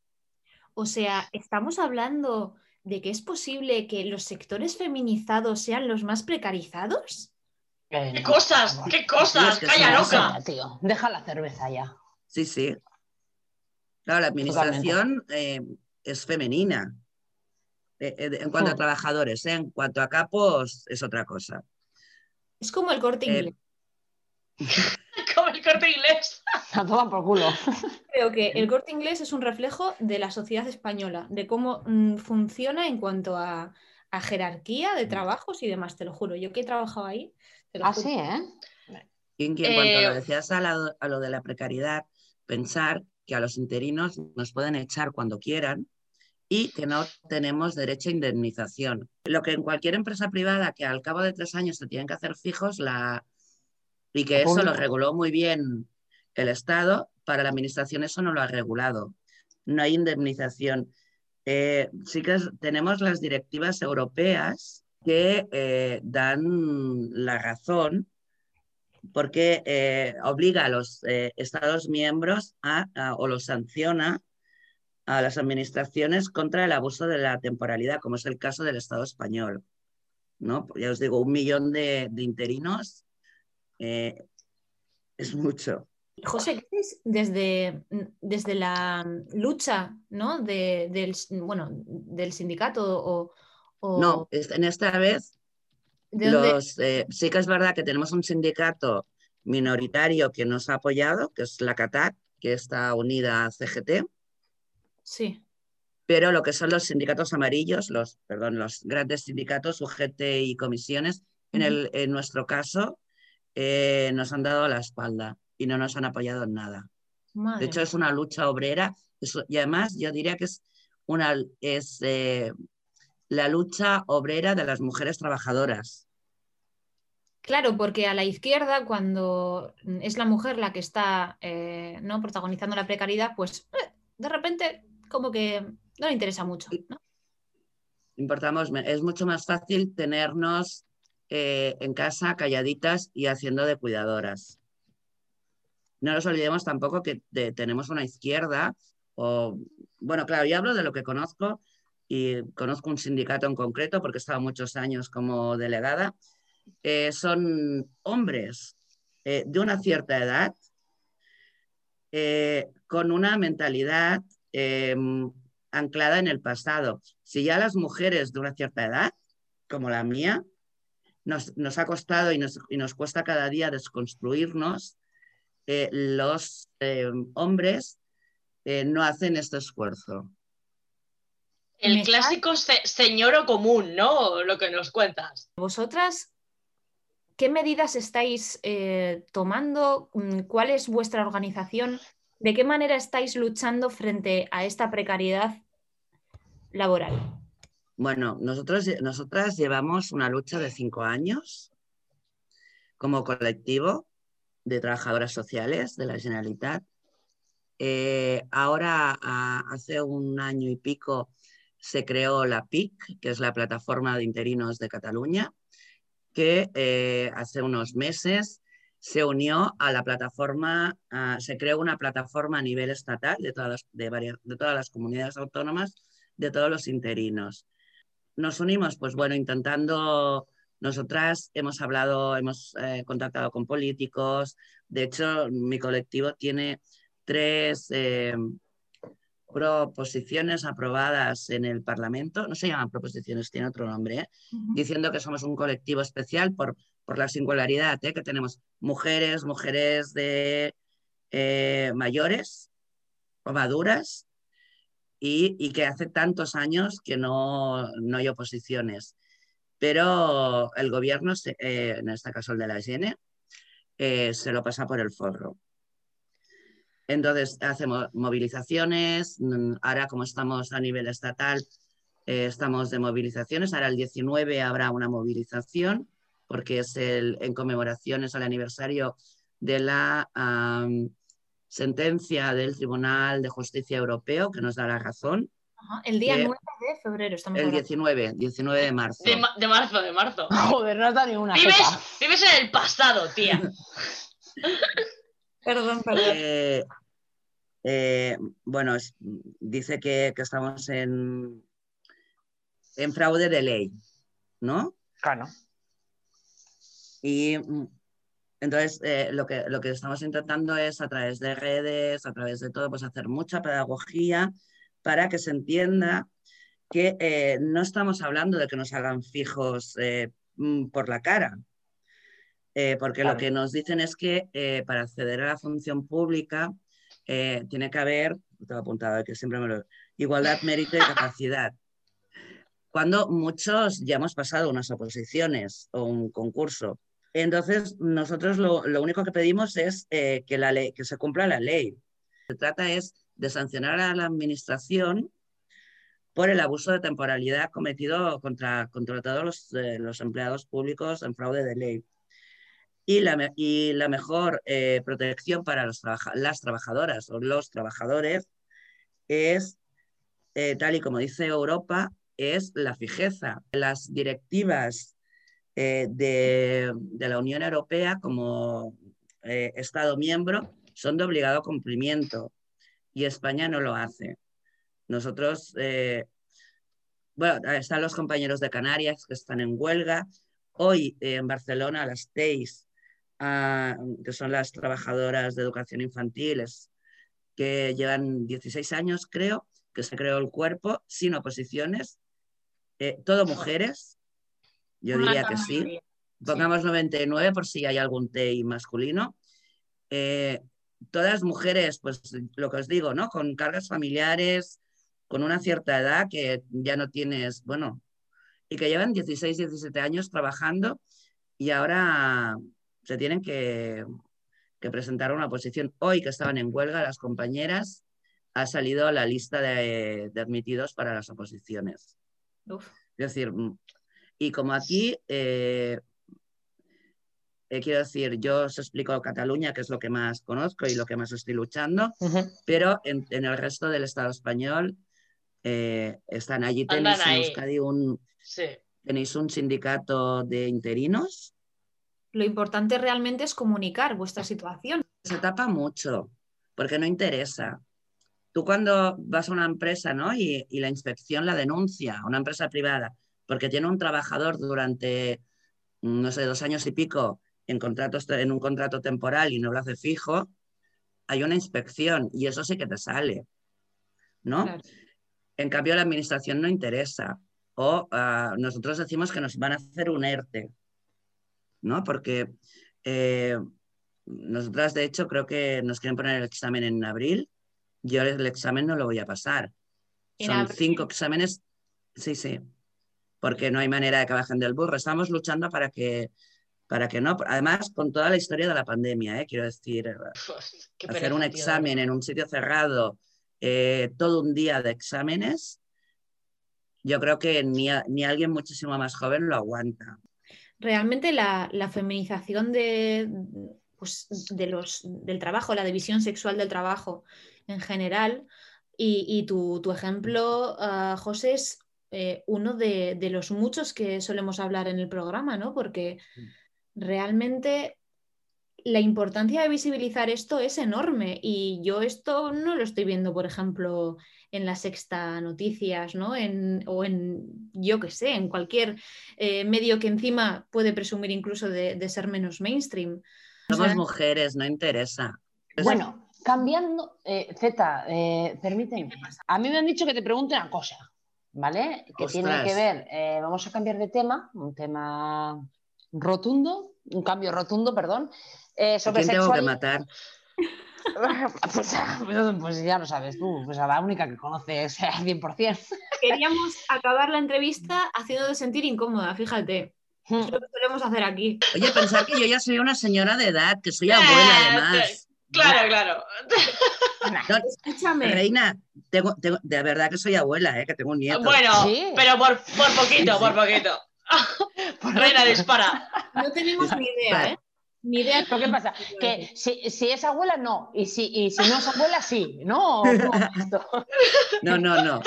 O sea, estamos hablando de que es posible que los sectores feminizados sean los más precarizados. ¿Qué cosas? ¿Qué cosas? es que ¡Calla sí, loca! tío. Deja la cerveza ya. Sí, sí. Claro, la administración eh, es femenina. Eh, eh, en cuanto a Hmm. trabajadores, ¿eh? en cuanto a capos es otra cosa. Es como el corte inglés. Como el corte inglés. A tomar por culo. Creo que el corte inglés es un reflejo de la sociedad española, de cómo mm, funciona en cuanto a, a jerarquía de trabajos y demás, te lo juro. Yo que he trabajado ahí. Ah, sí, ¿eh? Y en, en cuanto a Eh, lo decías a, la- a lo de la precariedad, pensar que a los interinos nos pueden echar cuando quieran y que no tenemos derecho a indemnización. Lo que en cualquier empresa privada que al cabo de tres años se tienen que hacer fijos la... y que eso lo reguló muy bien el Estado, para la Administración eso no lo ha regulado. No hay indemnización. Eh, sí que tenemos las directivas europeas que eh, dan la razón porque eh, obliga a los eh, Estados miembros a, o los sanciona a las administraciones contra el abuso de la temporalidad, como es el caso del Estado español. ¿no? Ya os digo, un millón de, interinos es mucho. José, ¿qué es desde, desde la lucha ¿no? de- del, bueno, del sindicato o, o- No, en esta vez ¿de dónde- los, eh, sí que es verdad que tenemos un sindicato minoritario que nos ha apoyado, que es la CATAC, que está unida a CGT, Sí. pero lo que son los sindicatos amarillos, los, perdón, los grandes sindicatos, UGT y comisiones, en, el, en nuestro caso, eh, nos han dado la espalda y no nos han apoyado en nada. Madre De hecho, es una lucha obrera y además yo diría que es, una, es eh, la lucha obrera de las mujeres trabajadoras. Claro, porque a la izquierda, cuando es la mujer la que está eh, ¿no? protagonizando la precariedad, pues eh, de repente como que no le interesa mucho. ¿no? Importamos, es mucho más fácil tenernos eh, en casa calladitas y haciendo de cuidadoras. No nos olvidemos tampoco que de- tenemos una izquierda, o bueno, claro, yo hablo de lo que conozco y conozco un sindicato en concreto porque he estado muchos años como delegada. Eh, son hombres eh, de una cierta edad eh, con una mentalidad anclada en el pasado. Si ya las mujeres de una cierta edad, como la mía, nos, nos ha costado y nos, y nos cuesta cada día desconstruirnos, los hombres no hacen este esfuerzo. El clásico se- señoro común, ¿no? Lo que nos cuentas. Vosotras, ¿qué medidas estáis eh, tomando? Mm, ¿Cuál es vuestra organización? ¿De qué manera estáis luchando frente a esta precariedad laboral? Bueno, nosotros, nosotras llevamos una lucha de cinco años como colectivo de trabajadoras sociales de la Generalitat. Eh, ahora, a- hace un año y pico, se creó la PIC, que es la Plataforma de Interinos de Cataluña, que eh, hace unos meses se unió a la plataforma, se creó una plataforma a nivel estatal de todas, las- de, varias, de todas las comunidades autónomas, de todos los interinos. Nos unimos, pues bueno, intentando Nosotras hemos hablado, hemos eh, contactado con políticos. De hecho, mi colectivo tiene tres eh, proposiciones aprobadas en el Parlamento. No se llaman proposiciones, tiene otro nombre, ¿eh? diciendo que somos un colectivo especial por, por la singularidad ¿eh? que tenemos mujeres, mujeres de eh, mayores o maduras y, y que hace tantos años que no, no hay oposiciones. Pero el gobierno, en este caso el de la eh, se lo pasa por el forro. Entonces hacemos movilizaciones, mm, ahora como estamos a nivel estatal, eh, estamos de movilizaciones, ahora el 19 habrá una movilización porque es el, en conmemoración, es el aniversario de la am, sentencia del Tribunal de Justicia Europeo que nos da la razón, Ajá, El día que 9 de febrero estamos el hablando. 19, 19 de marzo. De, ma- de marzo, de marzo. Joder, no has dado ni una Vives, vives en el pasado, tía. Perdón, perdón. Eh, eh, bueno, es- dice que, que estamos en, en fraude de ley, ¿no? Claro. Y mm, entonces eh, lo, que, lo que estamos intentando es a través de redes, a través de todo, pues hacer mucha pedagogía para que se entienda que eh, no estamos hablando de que nos hagan fijos eh, mm, por la cara, eh, porque Claro. lo que nos dicen es que eh, para acceder a la función pública eh, tiene que haber, tengo apuntado que siempre me lo... Igualdad, mérito y capacidad. Cuando muchos ya hemos pasado unas oposiciones o un concurso. Entonces, nosotros lo, lo único que pedimos es que, la ley, que se cumpla la ley. Se trata es de sancionar a la administración por el abuso de temporalidad cometido contra, contra todos los, eh, los empleados públicos en fraude de ley. Y la, y la mejor eh, protección para las trabajadoras o los trabajadores es, eh, tal y como dice Europa, es la fijeza. Las directivas eh, de, de la Unión Europea como Estado miembro son de obligado cumplimiento y España no lo hace. Nosotros, bueno, están los compañeros de Canarias que están en huelga. Hoy en Barcelona, las TEIs, que son las trabajadoras de educación infantil, es- que llevan 16 años, creo, que se creó el cuerpo sin oposiciones, eh, todo mujeres, yo diría que sí. Pongamos 99 por si hay algún TEI masculino. Eh, todas mujeres, pues lo que os digo, ¿no? Con cargas familiares, con una cierta edad que ya no tienes, bueno, y que llevan 16, 17 años trabajando y ahora se tienen que, que presentar una posición. Hoy que estaban en huelga las compañeras, ha salido la lista de, de admitidos para las oposiciones. Uf. Es decir, mm, y como aquí, eh, eh, quiero decir, yo os explico Cataluña, que es lo que más conozco y lo que más estoy luchando, pero en, en el resto del Estado español eh, están allí. Tenéis en ahí. Euskadi un, Sí. tenéis un sindicato de interinos. Lo importante realmente es comunicar vuestra situación. Se tapa mucho, porque no interesa. Tú cuando vas a una empresa ¿no? y, y la inspección la denuncia, una empresa privada, porque tiene un trabajador durante, no sé, dos años y pico en, contratos, en un contrato temporal y no lo hace fijo, hay una inspección y eso sí que te sale, ¿no? Claro. En cambio, la administración no interesa. O ah, nosotros decimos que nos van a hacer un ERTE, ¿no? Porque eh, nosotras, de hecho, creo que nos quieren poner el examen en abril. Yo el examen no lo voy a pasar. Son abril. cinco exámenes, sí, sí, porque no hay manera de que bajen del burro. Estamos luchando para que, para que no. Además, con toda la historia de la pandemia, ¿eh? quiero decir, Qué hacer un tío, examen en un sitio cerrado, eh, todo un día de exámenes, yo creo que ni, a- ni alguien muchísimo más joven lo aguanta. Realmente la, la feminización de, pues, de los, del trabajo, la división sexual del trabajo en general, y, y tu, tu ejemplo, ah, José, es eh, uno de, de los muchos que solemos hablar en el programa, ¿no? Porque realmente la importancia de visibilizar esto es enorme y yo esto no lo estoy viendo, por ejemplo, en la sexta noticias, ¿no? En, o en, yo qué sé, en cualquier eh, medio que encima puede presumir incluso de, de ser menos mainstream. O Somos sea, mujeres, no interesa. Bueno, cambiando, eh, Z, eh, permíteme. A mí me han dicho que te pregunte una cosa, ¿vale? Que tiene que ver, eh, vamos a cambiar de tema, un tema rotundo, un cambio rotundo, perdón, eh, ¿A sobre quién tengo que matar? pues, pues ya lo sabes tú, pues a la única que conoces al 100%. queríamos acabar la entrevista haciéndote sentir incómoda, fíjate. Hmm. Es lo que solemos hacer aquí. Oye, pensar que yo ya soy una señora de edad, que soy abuela además. Claro, claro. No, Escúchame. Reina, tengo, tengo- de verdad que soy abuela, ¿eh? que tengo un nieto. Bueno, Sí. pero por, por poquito, Sí, por poquito. Reina, dispara. No tenemos ni idea, ¿eh? Ni idea. ¿Pero qué pasa? Que si, si es abuela, no. Y si, y si no es abuela, sí. ¿No? No, no, no.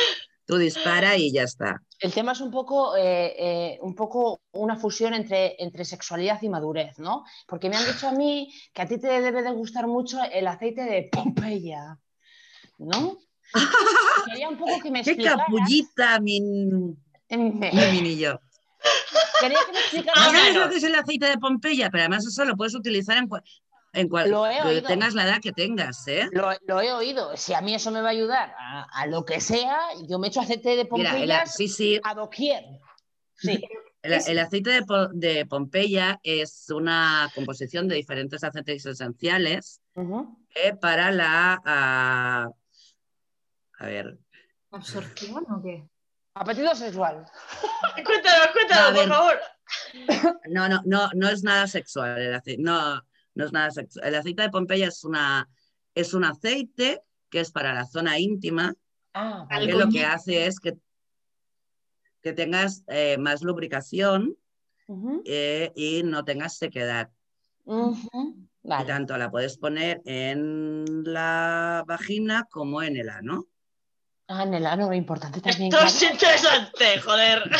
Tú dispara y ya está. El tema es un poco, eh, eh, un poco una fusión entre, entre sexualidad y madurez, ¿no? Porque me han dicho a mí que a ti te debe de gustar mucho el aceite de Pompeya, ¿no? Quería un poco que me ¡Qué explicaras. capullita, mi, mi Me- minillo! Quería que me explicaras. ¿No Ah, sabes lo que es el aceite de Pompeya? Pero además eso lo puedes utilizar en, cua- en cual Lo he que oído. tengas la edad que tengas, ¿eh? Lo, lo he oído. Si a mí eso me va a ayudar a, a lo que sea, yo me echo aceite de Mira, el, Pompeya sí, sí, a doquier. Sí. el, el aceite de, de Pompeya es una composición de diferentes aceites esenciales eh, para la... ah, a ver, ¿Absorción o qué? Apetito sexual. Cuéntanos, No, cuéntanos, ver. por favor. No, no, no, no es nada sexual. El aceite, no, no es nada sexual. El aceite de Pompeya es una, es un aceite que es para la zona íntima, Ah, que lo que hace es que, que tengas eh, más lubricación eh, y no tengas sequedad. Vale. tanto la puedes poner en la vagina como en el ano. Ah, en el ano, importante también. Esto es interesante, joder.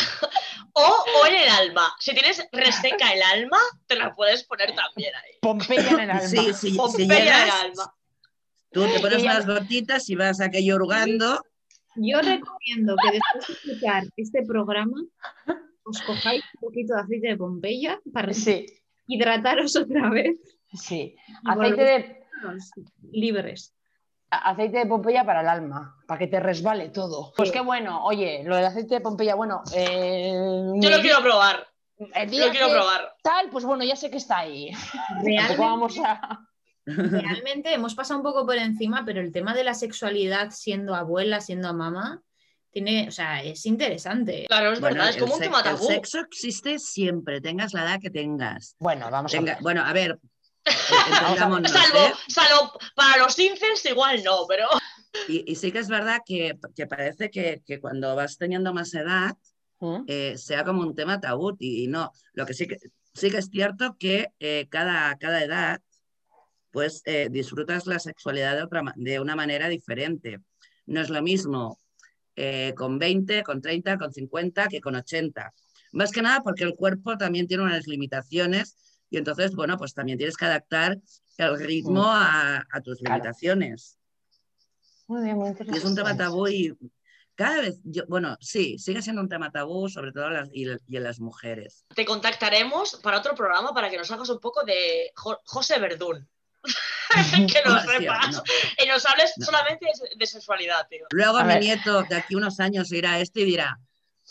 O, o en el alma. Si tienes reseca el alma, te la puedes poner también ahí. Pompeya en el alma. Sí, sí, si Pompeya en el llegas, alma. tú te pones unas gotitas y vas aquello hurgando. Yo recomiendo que después de escuchar este programa os cojáis un poquito de aceite de Pompeya para Sí, hidrataros otra vez sí. Aceite de, libres. Aceite de Pompeya para el alma, para que te resbale todo. Pues qué bueno, oye, lo del aceite de Pompeya, bueno. eh, Yo lo quiero probar. el día Lo quiero probar. Tal, pues bueno, ya sé que está ahí. Realmente, vamos a. realmente hemos pasado un poco por encima, pero el tema de la sexualidad siendo abuela, siendo mamá, tiene, o sea, es interesante. Claro, es Bueno, verdad, es el como un tema el tabú. sexo existe siempre, tengas la edad que tengas. Bueno, vamos a ver. bueno, a ver, Salvo, ¿eh? salvo para los incels, igual no, pero. Y, y sí que es verdad que, que parece que, que cuando vas teniendo más edad ¿Mm? eh, sea como un tema tabú y, y no. Lo que sí que, sí que es cierto que eh, cada, cada edad pues eh, disfrutas la sexualidad de, otra, de una manera diferente. No es lo mismo eh, con 20, con 30, con 50 que con 80. Más que nada porque el cuerpo también tiene unas limitaciones y entonces, bueno, pues también tienes que adaptar el ritmo a, a tus Claro. limitaciones. Muy bien, muy Y interesante. es un tema tabú y cada vez, yo, bueno, sí, sigue siendo un tema tabú, sobre todo en las, y, y en las mujeres. Te contactaremos para otro programa para que nos hagas un poco de Jo- José Verdún. que nos No, no. Y nos hables No. solamente de, de sexualidad, tío. Luego A mi ver. nieto de aquí unos años irá a esto y dirá,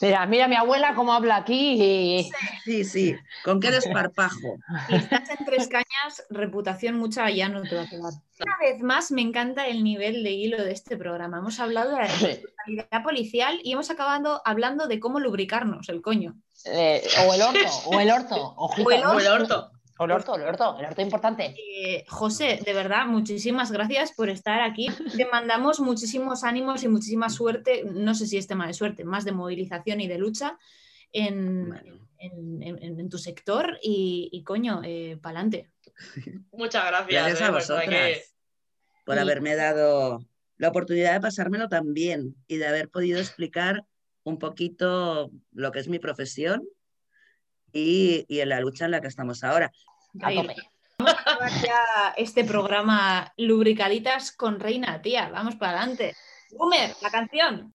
Mira, mira mi abuela cómo habla aquí y... sí, sí, con qué desparpajo. Si estás en tres cañas, reputación mucha ya no te va a quedar. Una vez más, me encanta el nivel de hilo de este programa. Hemos hablado de la responsabilidad policial y hemos acabado hablando de cómo lubricarnos el coño. Eh, o el orto, o el orto. ojito, O el orto. O el orto, el orto, el orto importante. Eh, José, de verdad, muchísimas gracias por estar aquí. Te mandamos muchísimos ánimos y muchísima suerte. No sé si es tema de suerte, más de movilización y de lucha en, Bueno, en- en- en tu sector. Y, y coño, eh, pa'lante. Muchas gracias. gracias eh, a pues, de vosotras que- por Y- haberme dado la oportunidad de pasármelo tan bien y de haber podido explicar un poquito lo que es mi profesión y, y en la lucha en la que estamos ahora. A tope. acabar ya este programa lubricaditas con Reina, tía. Vamos para adelante. Boomer, la canción.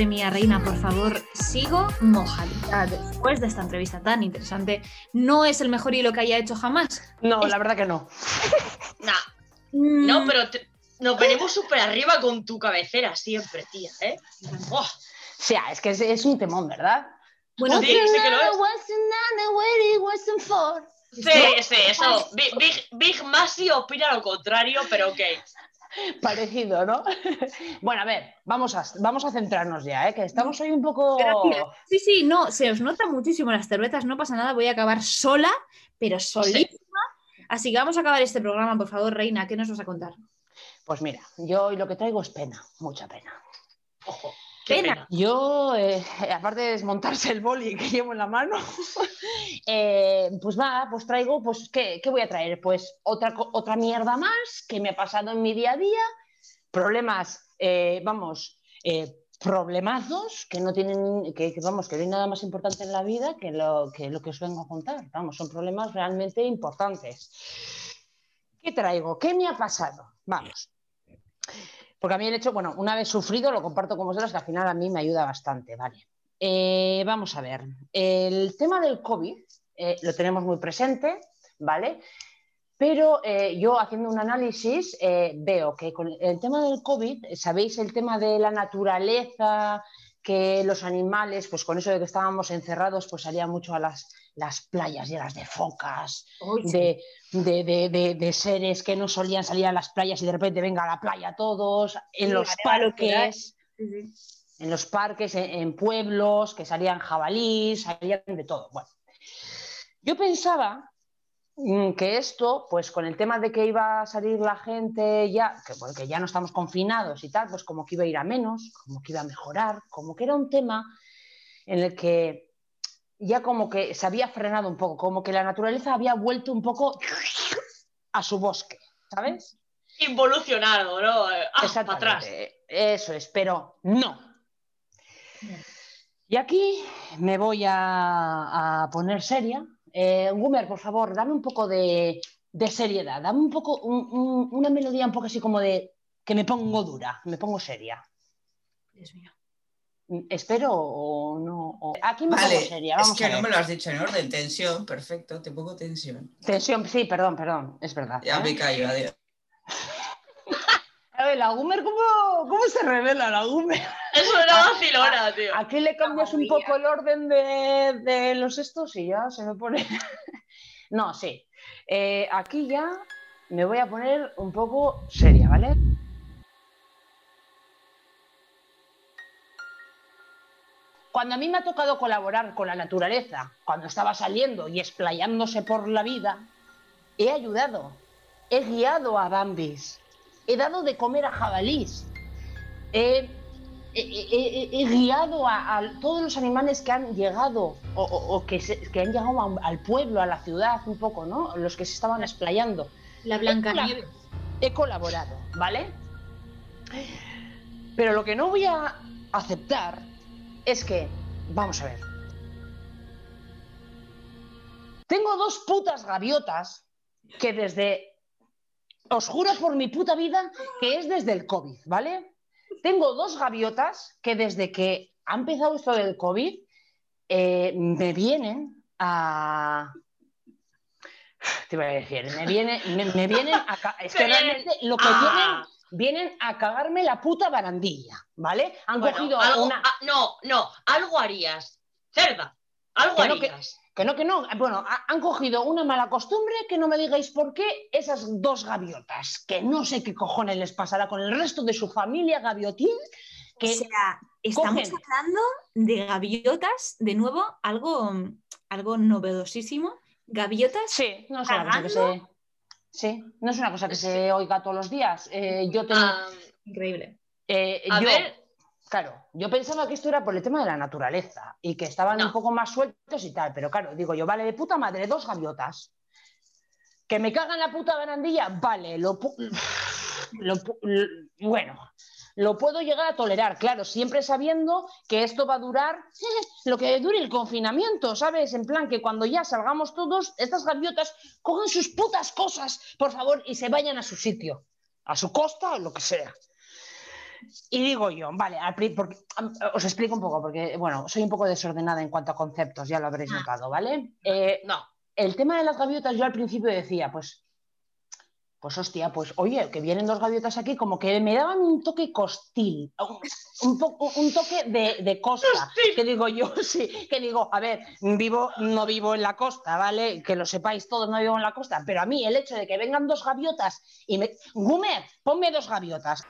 Madre mía, Reina, por favor, sigo mojadita después de esta entrevista tan interesante. No es el mejor hilo que haya hecho jamás. No, la verdad que no. Nah. No, pero te- nos venimos súper arriba con tu cabecera siempre, tía, ¿eh? Oh, O sea, es que es, es un temón, ¿verdad? Bueno, sí, sí que lo es. es. Sí, sí, eso. Big, Big, Big Masi opina lo contrario, pero ok. Parecido, ¿no? bueno, a ver, vamos a, vamos a centrarnos ya, ¿eh? que estamos hoy un poco... Gracias. Sí, sí, no, se os nota muchísimo las cervezas, no pasa nada, voy a acabar sola, pero solísima. Así que vamos a acabar este programa, por favor, Reina, ¿qué nos vas a contar? Pues mira, yo hoy lo que traigo es pena, mucha pena. Ojo. Pena. pena. Yo, eh, aparte de desmontarse el boli que llevo en la mano, eh, pues va, pues traigo, pues ¿qué, qué voy a traer? Pues otra, otra mierda más que me ha pasado en mi día a día, problemas, eh, vamos, problemazos que no tienen, que, que, vamos, que no hay nada más importante en la vida que lo, que lo que os vengo a contar. Vamos, son problemas realmente importantes. ¿Qué traigo? ¿Qué me ha pasado? Vamos. Porque a mí el hecho, bueno, una vez sufrido, lo comparto con vosotros, que al final a mí me ayuda bastante, ¿vale? Eh, vamos a ver, el tema del COVID eh, lo tenemos muy presente, ¿vale? Pero eh, yo haciendo un análisis veo que con el tema del COVID, ¿sabéis el tema de la naturaleza? Que los animales, pues con eso de que estábamos encerrados, pues salían mucho a las, las playas llenas de focas, de, de, de- de- de seres que no solían salir a las playas y de repente venga a la playa todos, en Sí, los parques, en los parques, en, en pueblos, que salían jabalíes, salían de todo. Bueno, yo pensaba mm, que esto, pues con el tema de que iba a salir la gente ya, que, bueno, que ya no estamos confinados y tal, pues como que iba a ir a menos, como que iba a mejorar, como que era un tema en el que ya como que se había frenado un poco, como que la naturaleza había vuelto un poco a su bosque, ¿sabes? Involucionado, ¿no? Ah, para atrás. Eso es, pero no. Y aquí me voy a, a poner seria. Eh, Gumer, por favor, dame un poco de, de seriedad, dame un poco, un- un- una melodía un poco así como de que me pongo dura, me pongo seria. Dios mío. Espero o no. o- Aquí me Vale, pongo seria, es vamos que a ver. no me lo has dicho en orden. Tensión, perfecto, te pongo tensión. Tensión, sí, perdón, perdón, es verdad. Ya ¿eh? me callo, adiós. A ver, la Gumer, ¿cómo, cómo se revela la Gumer? Es una vacilona, tío. Aquí le cambias un poco el orden de, de los estos y ya se me pone. no, sí. Eh, aquí ya me voy a poner un poco seria, ¿vale? Cuando a mí me ha tocado colaborar con la naturaleza, cuando estaba saliendo y explayándose por la vida, he ayudado, he guiado a bambis, he dado de comer a jabalís, he he, he- he- he guiado a, a todos los animales que han llegado o, o- o que, se- que han llegado a- al pueblo, a la ciudad un poco, ¿no? Los que se estaban explayando. La He Blancanieves. cola- He colaborado, ¿vale? Pero lo que no voy a aceptar es que, vamos a ver. Tengo dos putas gaviotas que desde, os juro por mi puta vida, que es desde el COVID, ¿vale? Tengo dos gaviotas que desde que ha empezado esto del COVID eh, me vienen a... Te iba a decir, me, viene, me, me vienen a... Es que realmente lo que vienen, vienen a cagarme la puta barandilla, ¿vale? Han Bueno, cogido algo, una... ah, no, no, algo harías. Cerda, algo Que no, que- harías. Que no, que no. Bueno, ha- han cogido una mala costumbre que no me digáis por qué esas dos gaviotas, que no sé qué cojones les pasará con el resto de su familia gaviotín, que O sea, estamos cogen- hablando de gaviotas, de nuevo, algo, algo novedosísimo. Gaviotas Sí, no es una Sí, no es una cosa que se oiga todos los días. Eh, yo tengo... Ah, Increíble. eh, a yo- ver, Claro, yo pensaba que esto era por el tema de la naturaleza y que estaban un poco más sueltos y tal, pero claro, digo yo, vale, de puta madre, dos gaviotas. Que me cagan la puta barandilla, vale, lo, lo pu- l- bueno, lo puedo llegar a tolerar, claro, siempre sabiendo que esto va a durar lo que dure el confinamiento, ¿sabes? En plan que cuando ya salgamos todos, estas gaviotas cogen sus putas cosas, por favor, y se vayan a su sitio, a su costa o lo que sea. Y digo yo, vale, porque- os explico un poco, porque, bueno, soy un poco desordenada en cuanto a conceptos, ya lo habréis notado, ¿vale? Eh, No. El tema de las gaviotas, yo al principio decía, pues, pues hostia, pues oye, que vienen dos gaviotas aquí, como que me daban un toque costil, un, poco- un toque de, de costa, que digo yo, sí, que digo, a ver, vivo, no vivo en la costa, ¿vale? Que lo sepáis todos, no vivo en la costa, pero a mí el hecho de que vengan dos gaviotas y me... Gumer, ponme dos gaviotas.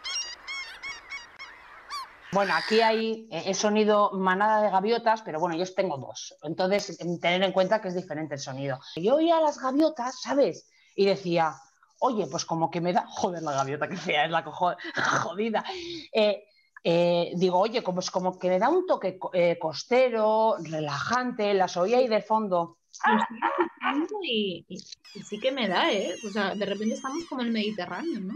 Bueno, aquí hay, eh, he sonido manada de gaviotas, pero bueno, yo tengo dos. Entonces, tener en cuenta que es diferente el sonido. Yo oía las gaviotas, ¿sabes? Y decía, oye, pues como que me da, joder, la gaviota, que fea es la cojo- jodida. Eh, eh, digo, oye, como, como que me da un toque eh, costero, relajante, las oía ahí de fondo. Y, sí que me da, ¿eh? O sea, de repente estamos como en el Mediterráneo, ¿no?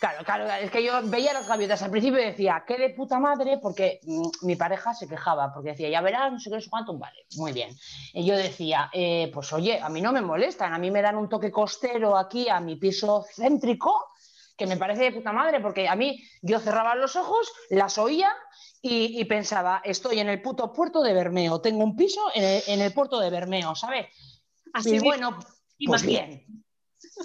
Claro, claro, es que yo veía las gaviotas al principio y decía, qué de puta madre, porque mm, mi pareja se quejaba, porque decía, ya verás, no sé qué, no cuánto, vale, muy bien. Y yo decía, eh, pues oye, a mí no me molestan, a mí me dan un toque costero aquí a mi piso céntrico, que me parece de puta madre, porque a mí yo cerraba los ojos, las oía y, y pensaba, estoy en el puto puerto de Bermeo, tengo un piso en el, en el puerto de Bermeo, ¿sabes? Así y bueno, pues Imagina- bien.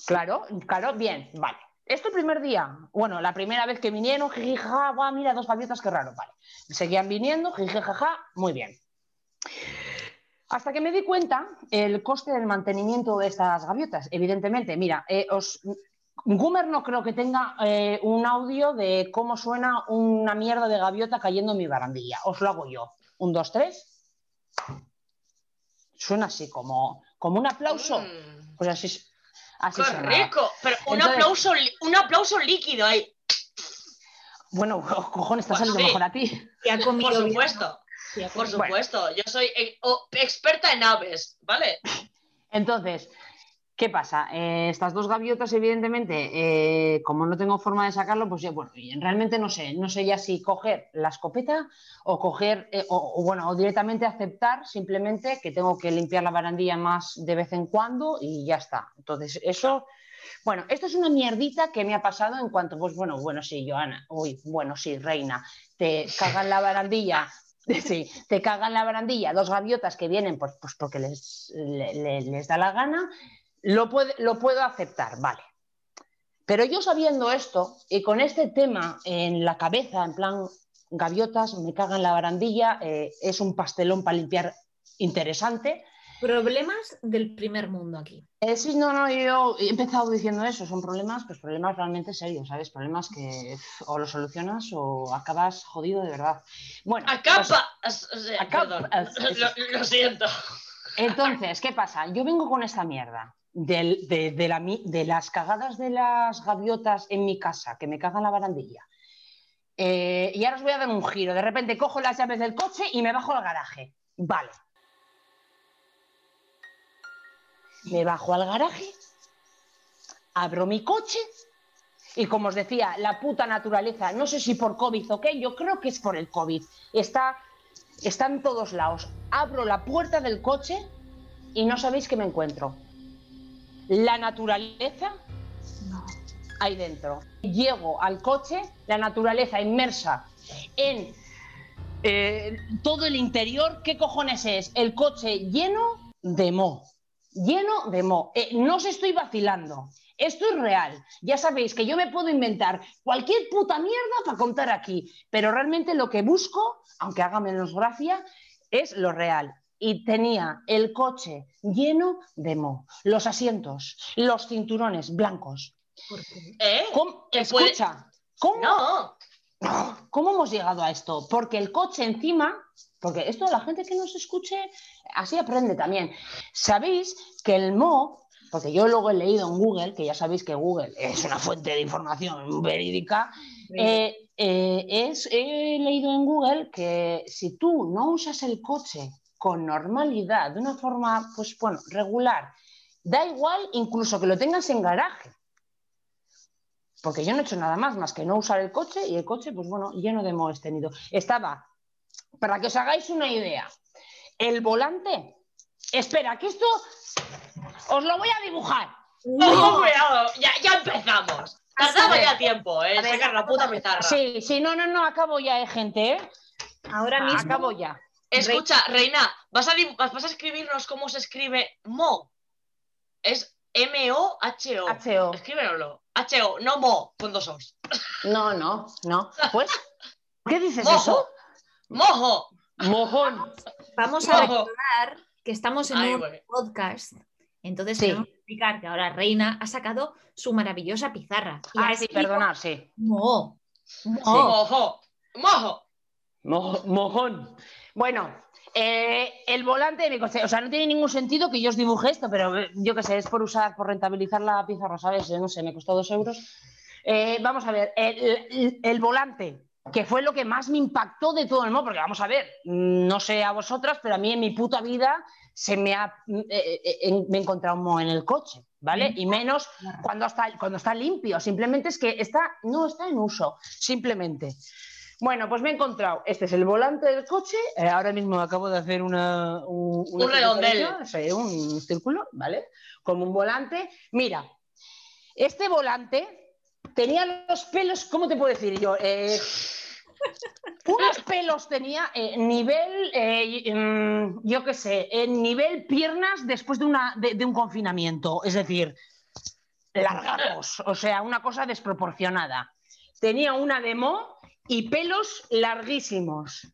Claro, claro, bien, vale. Esto el primer día, bueno, la primera vez que vinieron, jiji, jaja, guau, mira, dos gaviotas, qué raro, vale. Seguían viniendo, jiji, jaja, muy bien. Hasta que me di cuenta el coste del mantenimiento de estas gaviotas. Evidentemente, mira, eh, os, Goomer no creo que tenga eh, un audio de cómo suena una mierda de gaviota cayendo en mi barandilla. Os lo hago yo. Un, dos, tres. Suena así, como, como un aplauso. Pues así, así ¡Qué sonaba. rico! Pero un, Entonces- aplauso, un aplauso líquido ahí. Bueno, cojones, ha Pues salido sí. mejor a ti. Por supuesto. Por supuesto. Yo soy eh, experta en aves, ¿vale? Entonces, ¿qué pasa? Eh, estas dos gaviotas, evidentemente, eh, como no tengo forma de sacarlo, pues yo, bueno, realmente no sé, no sé ya si coger la escopeta o coger, eh, o, bueno, o directamente aceptar simplemente que tengo que limpiar la barandilla más de vez en cuando y ya está. Entonces, eso, bueno, esto es una mierdita que me ha pasado en cuanto, pues bueno, bueno, sí, Joana, uy, bueno, sí, reina, te cagan la barandilla. Sí, te cagan la barandilla, dos gaviotas que vienen pues, pues porque les, le- le- les da la gana, lo, puede- lo puedo aceptar, vale. Pero yo sabiendo esto y con este tema en la cabeza, en plan, gaviotas, me cagan la barandilla, eh, es un pastelón para limpiar interesante. Problemas del primer mundo aquí. Eh, sí, no, no, yo he empezado diciendo eso, son problemas, pues problemas realmente serios, ¿sabes? Problemas que o los solucionas o acabas jodido de verdad. Bueno, Acapa. o sea, Acapa- perdón. Lo, lo siento. Entonces, ¿qué pasa? Yo vengo con esta mierda de, de las cagadas de las gaviotas en mi casa, que me cagan la barandilla. Eh, y ahora os voy a dar un giro. De repente cojo las llaves del coche y me bajo al garaje. Vale. Me bajo al garaje, abro mi coche y como os decía, la puta naturaleza, no sé si por COVID o qué, yo creo que es por el COVID. Está, está en todos lados. Abro la puerta del coche y no sabéis qué me encuentro. La naturaleza ahí dentro. Llego al coche, la naturaleza inmersa en eh, todo el interior. ¿Qué cojones es? El coche lleno de mo. Lleno de mo. Eh, no os estoy vacilando. Esto es real. Ya sabéis que yo me puedo inventar cualquier puta mierda para contar aquí, pero realmente lo que busco, aunque haga menos gracia, es lo real. Y tenía el coche lleno de mo. Los asientos, los cinturones blancos. ¿Eh? ¿Cómo- ¿Que puede- Escucha, ¿cómo, No. ¿cómo hemos llegado a esto? Porque el coche encima, porque esto la gente que nos escuche así aprende también. Sabéis que el mo porque yo luego he leído en Google, que ya sabéis que Google es una fuente de información verídica, eh, eh, es, he leído en Google que si tú no usas el coche con normalidad, de una forma, pues bueno, regular, da igual incluso que lo tengas en garaje. Porque yo no he hecho nada más, más que no usar el coche y el coche, pues bueno, lleno de moho tenido. Estaba, para que os hagáis una idea, el volante. Espera, que esto os lo voy a dibujar. Ojo, cuidado, ya, ya empezamos. Tardaba ya tiempo, ¿eh? Sacar la puta pizarra. Sí, sí, no, no, no, acabo ya, eh, gente, ¿eh? Ahora mismo. Acabo ya. Escucha, Reina, ¿vas a, dibu- vas a escribirnos cómo se escribe Mo? Es M-O-H-O. H-O. Escríbenoslo. H-O, no Mo, con dos O's. No, no, no. Pues, ¿qué dices Mojo. eso? Mojo. Mojón. Vamos a recordar que estamos en Ay, un podcast. Entonces Sí. tenemos que explicar que ahora Reina ha sacado su maravillosa pizarra. Y Ah, ha sí, perdonad, sí. Mo. Mo. Mojo. Mojo. Mo- mojón. Bueno, eh, el volante de mi coche, o sea, no tiene ningún sentido que yo os dibuje esto, pero eh, yo qué sé, es por usar, por rentabilizar la pizarra, ¿sabes? Eh, No sé, me costó dos euros. Eh, vamos a ver, el, el- el volante, que fue lo que más me impactó de todo el mundo, porque vamos a ver, mm, no sé a vosotras, pero a mí en mi puta vida se me ha, eh, me he encontrado un moho en el coche, ¿vale? Y menos cuando está, cuando está limpio, simplemente es que está, no está en uso, simplemente. Bueno, pues me he encontrado, este es el volante del coche, eh, ahora mismo acabo de hacer una, un, una Un redondel. sí, un círculo, ¿vale? Como un volante. Mira, este volante tenía los pelos, ¿cómo te puedo decir yo? Eh, unos pelos tenía eh, nivel, eh, mm, yo qué sé, en nivel piernas después de, una, de, de un confinamiento, es decir, largos, o sea, una cosa desproporcionada. Tenía una demo y pelos larguísimos.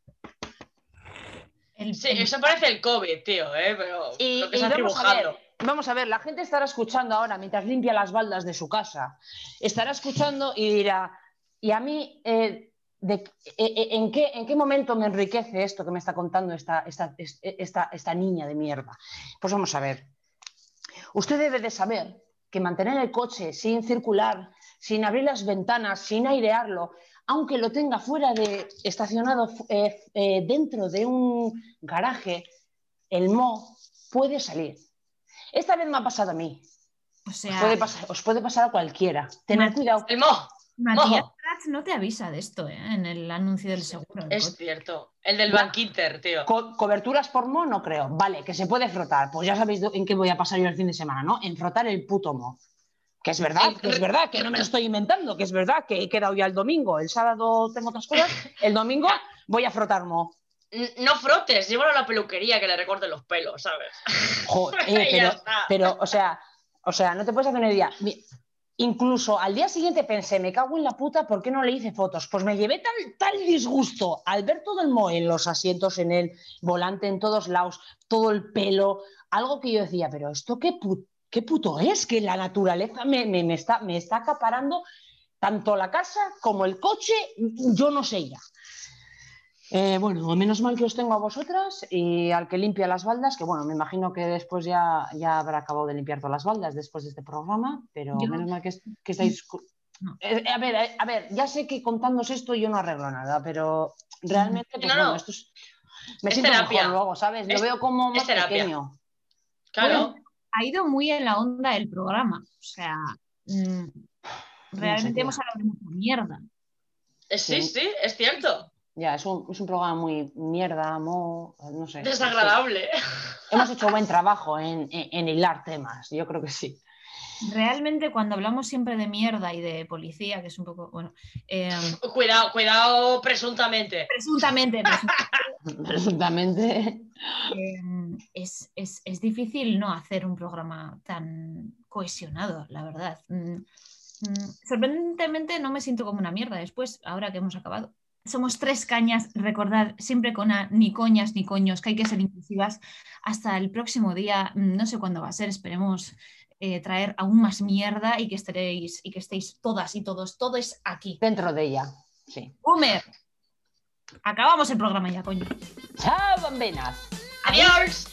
El- Sí, el- eso parece el COVID, tío, ¿eh? Pero Y, lo que y estás vamos, a ver, vamos a ver, la gente estará escuchando ahora mientras limpia las baldas de su casa. Estará escuchando y dirá, ¿y a mí eh, de- eh, eh, ¿en, qué, en qué momento me enriquece esto que me está contando esta, esta, es- esta, esta niña de mierda? Pues vamos a ver. Usted debe de saber que mantener el coche sin circular, sin abrir las ventanas, sin airearlo, aunque lo tenga fuera de estacionado eh, eh, dentro de un garaje, el mo puede salir. Esta vez me ha pasado a mí. o Os sea, puede pasar, os puede pasar a cualquiera. Tened cuidado. El Mo. Matías Mojo. Prats no te avisa de esto, ¿eh? En el anuncio del seguro. Es coche. cierto. El del Va. Banquinter, tío. Co- coberturas por mo no creo. Vale, que se puede frotar. Pues ya sabéis en qué voy a pasar yo el fin de semana, ¿no? En frotar el puto mo. Que es verdad, que es verdad, que no me lo estoy inventando, que es verdad que he quedado ya el domingo. El sábado tengo otras cosas. El domingo voy a frotar mo. No frotes, llévalo a la peluquería que le recorten los pelos, ¿sabes? Joder, Ya pero, pero, o sea, o sea, no te puedes hacer una idea. Incluso al día siguiente pensé, me cago en la puta, ¿por qué no le hice fotos? Pues me llevé tal, tal disgusto al ver todo el moho en los asientos, en el volante, en todos lados, todo el pelo, algo que yo decía, pero esto qué, pu- qué puto es, que la naturaleza me, me- me está, me está acaparando tanto la casa como el coche, yo no sé ya. Eh, bueno, menos mal que os tengo a vosotras y al que limpia las baldas, que bueno, me imagino que después ya, ya habrá acabado de limpiar todas las baldas después de este programa, pero Yo- menos mal que, es- que estáis... No. Eh, a ver, eh, a ver, ya sé que contándos esto yo no arreglo nada, pero realmente pues, No, no. bueno, esto es- me Es siento terapia. mejor luego, ¿sabes? Lo Es- veo como más pequeño. Claro. Ha ido muy en la onda el programa. O sea, mm, realmente hemos hablado de mucha mierda. Eh, Sí, Sí. sí, es cierto. Ya, es un, es un programa muy mierda, mo, no sé. Desagradable. Hemos hecho buen trabajo en, en- en hilar temas, yo creo que sí. Realmente cuando hablamos siempre de mierda y de policía, que es un poco, bueno, eh, Cuidado, cuidado, presuntamente. presuntamente, Presuntamente. eh, es, es- es difícil no hacer un programa tan cohesionado, la verdad. Mm, mm, Sorprendentemente no me siento como una mierda después, ahora que hemos acabado. Somos tres cañas, recordad, siempre con a, ni coñas ni coños, que hay que ser inclusivas. Hasta el próximo día, mm, no sé cuándo va a ser, esperemos eh, traer aún más mierda y que estaréis y que estéis todas y todos, todos aquí. Dentro de ella, sí. Homer, acabamos el programa ya, coño. ¡Chao, bambinas! Adiós.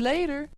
later.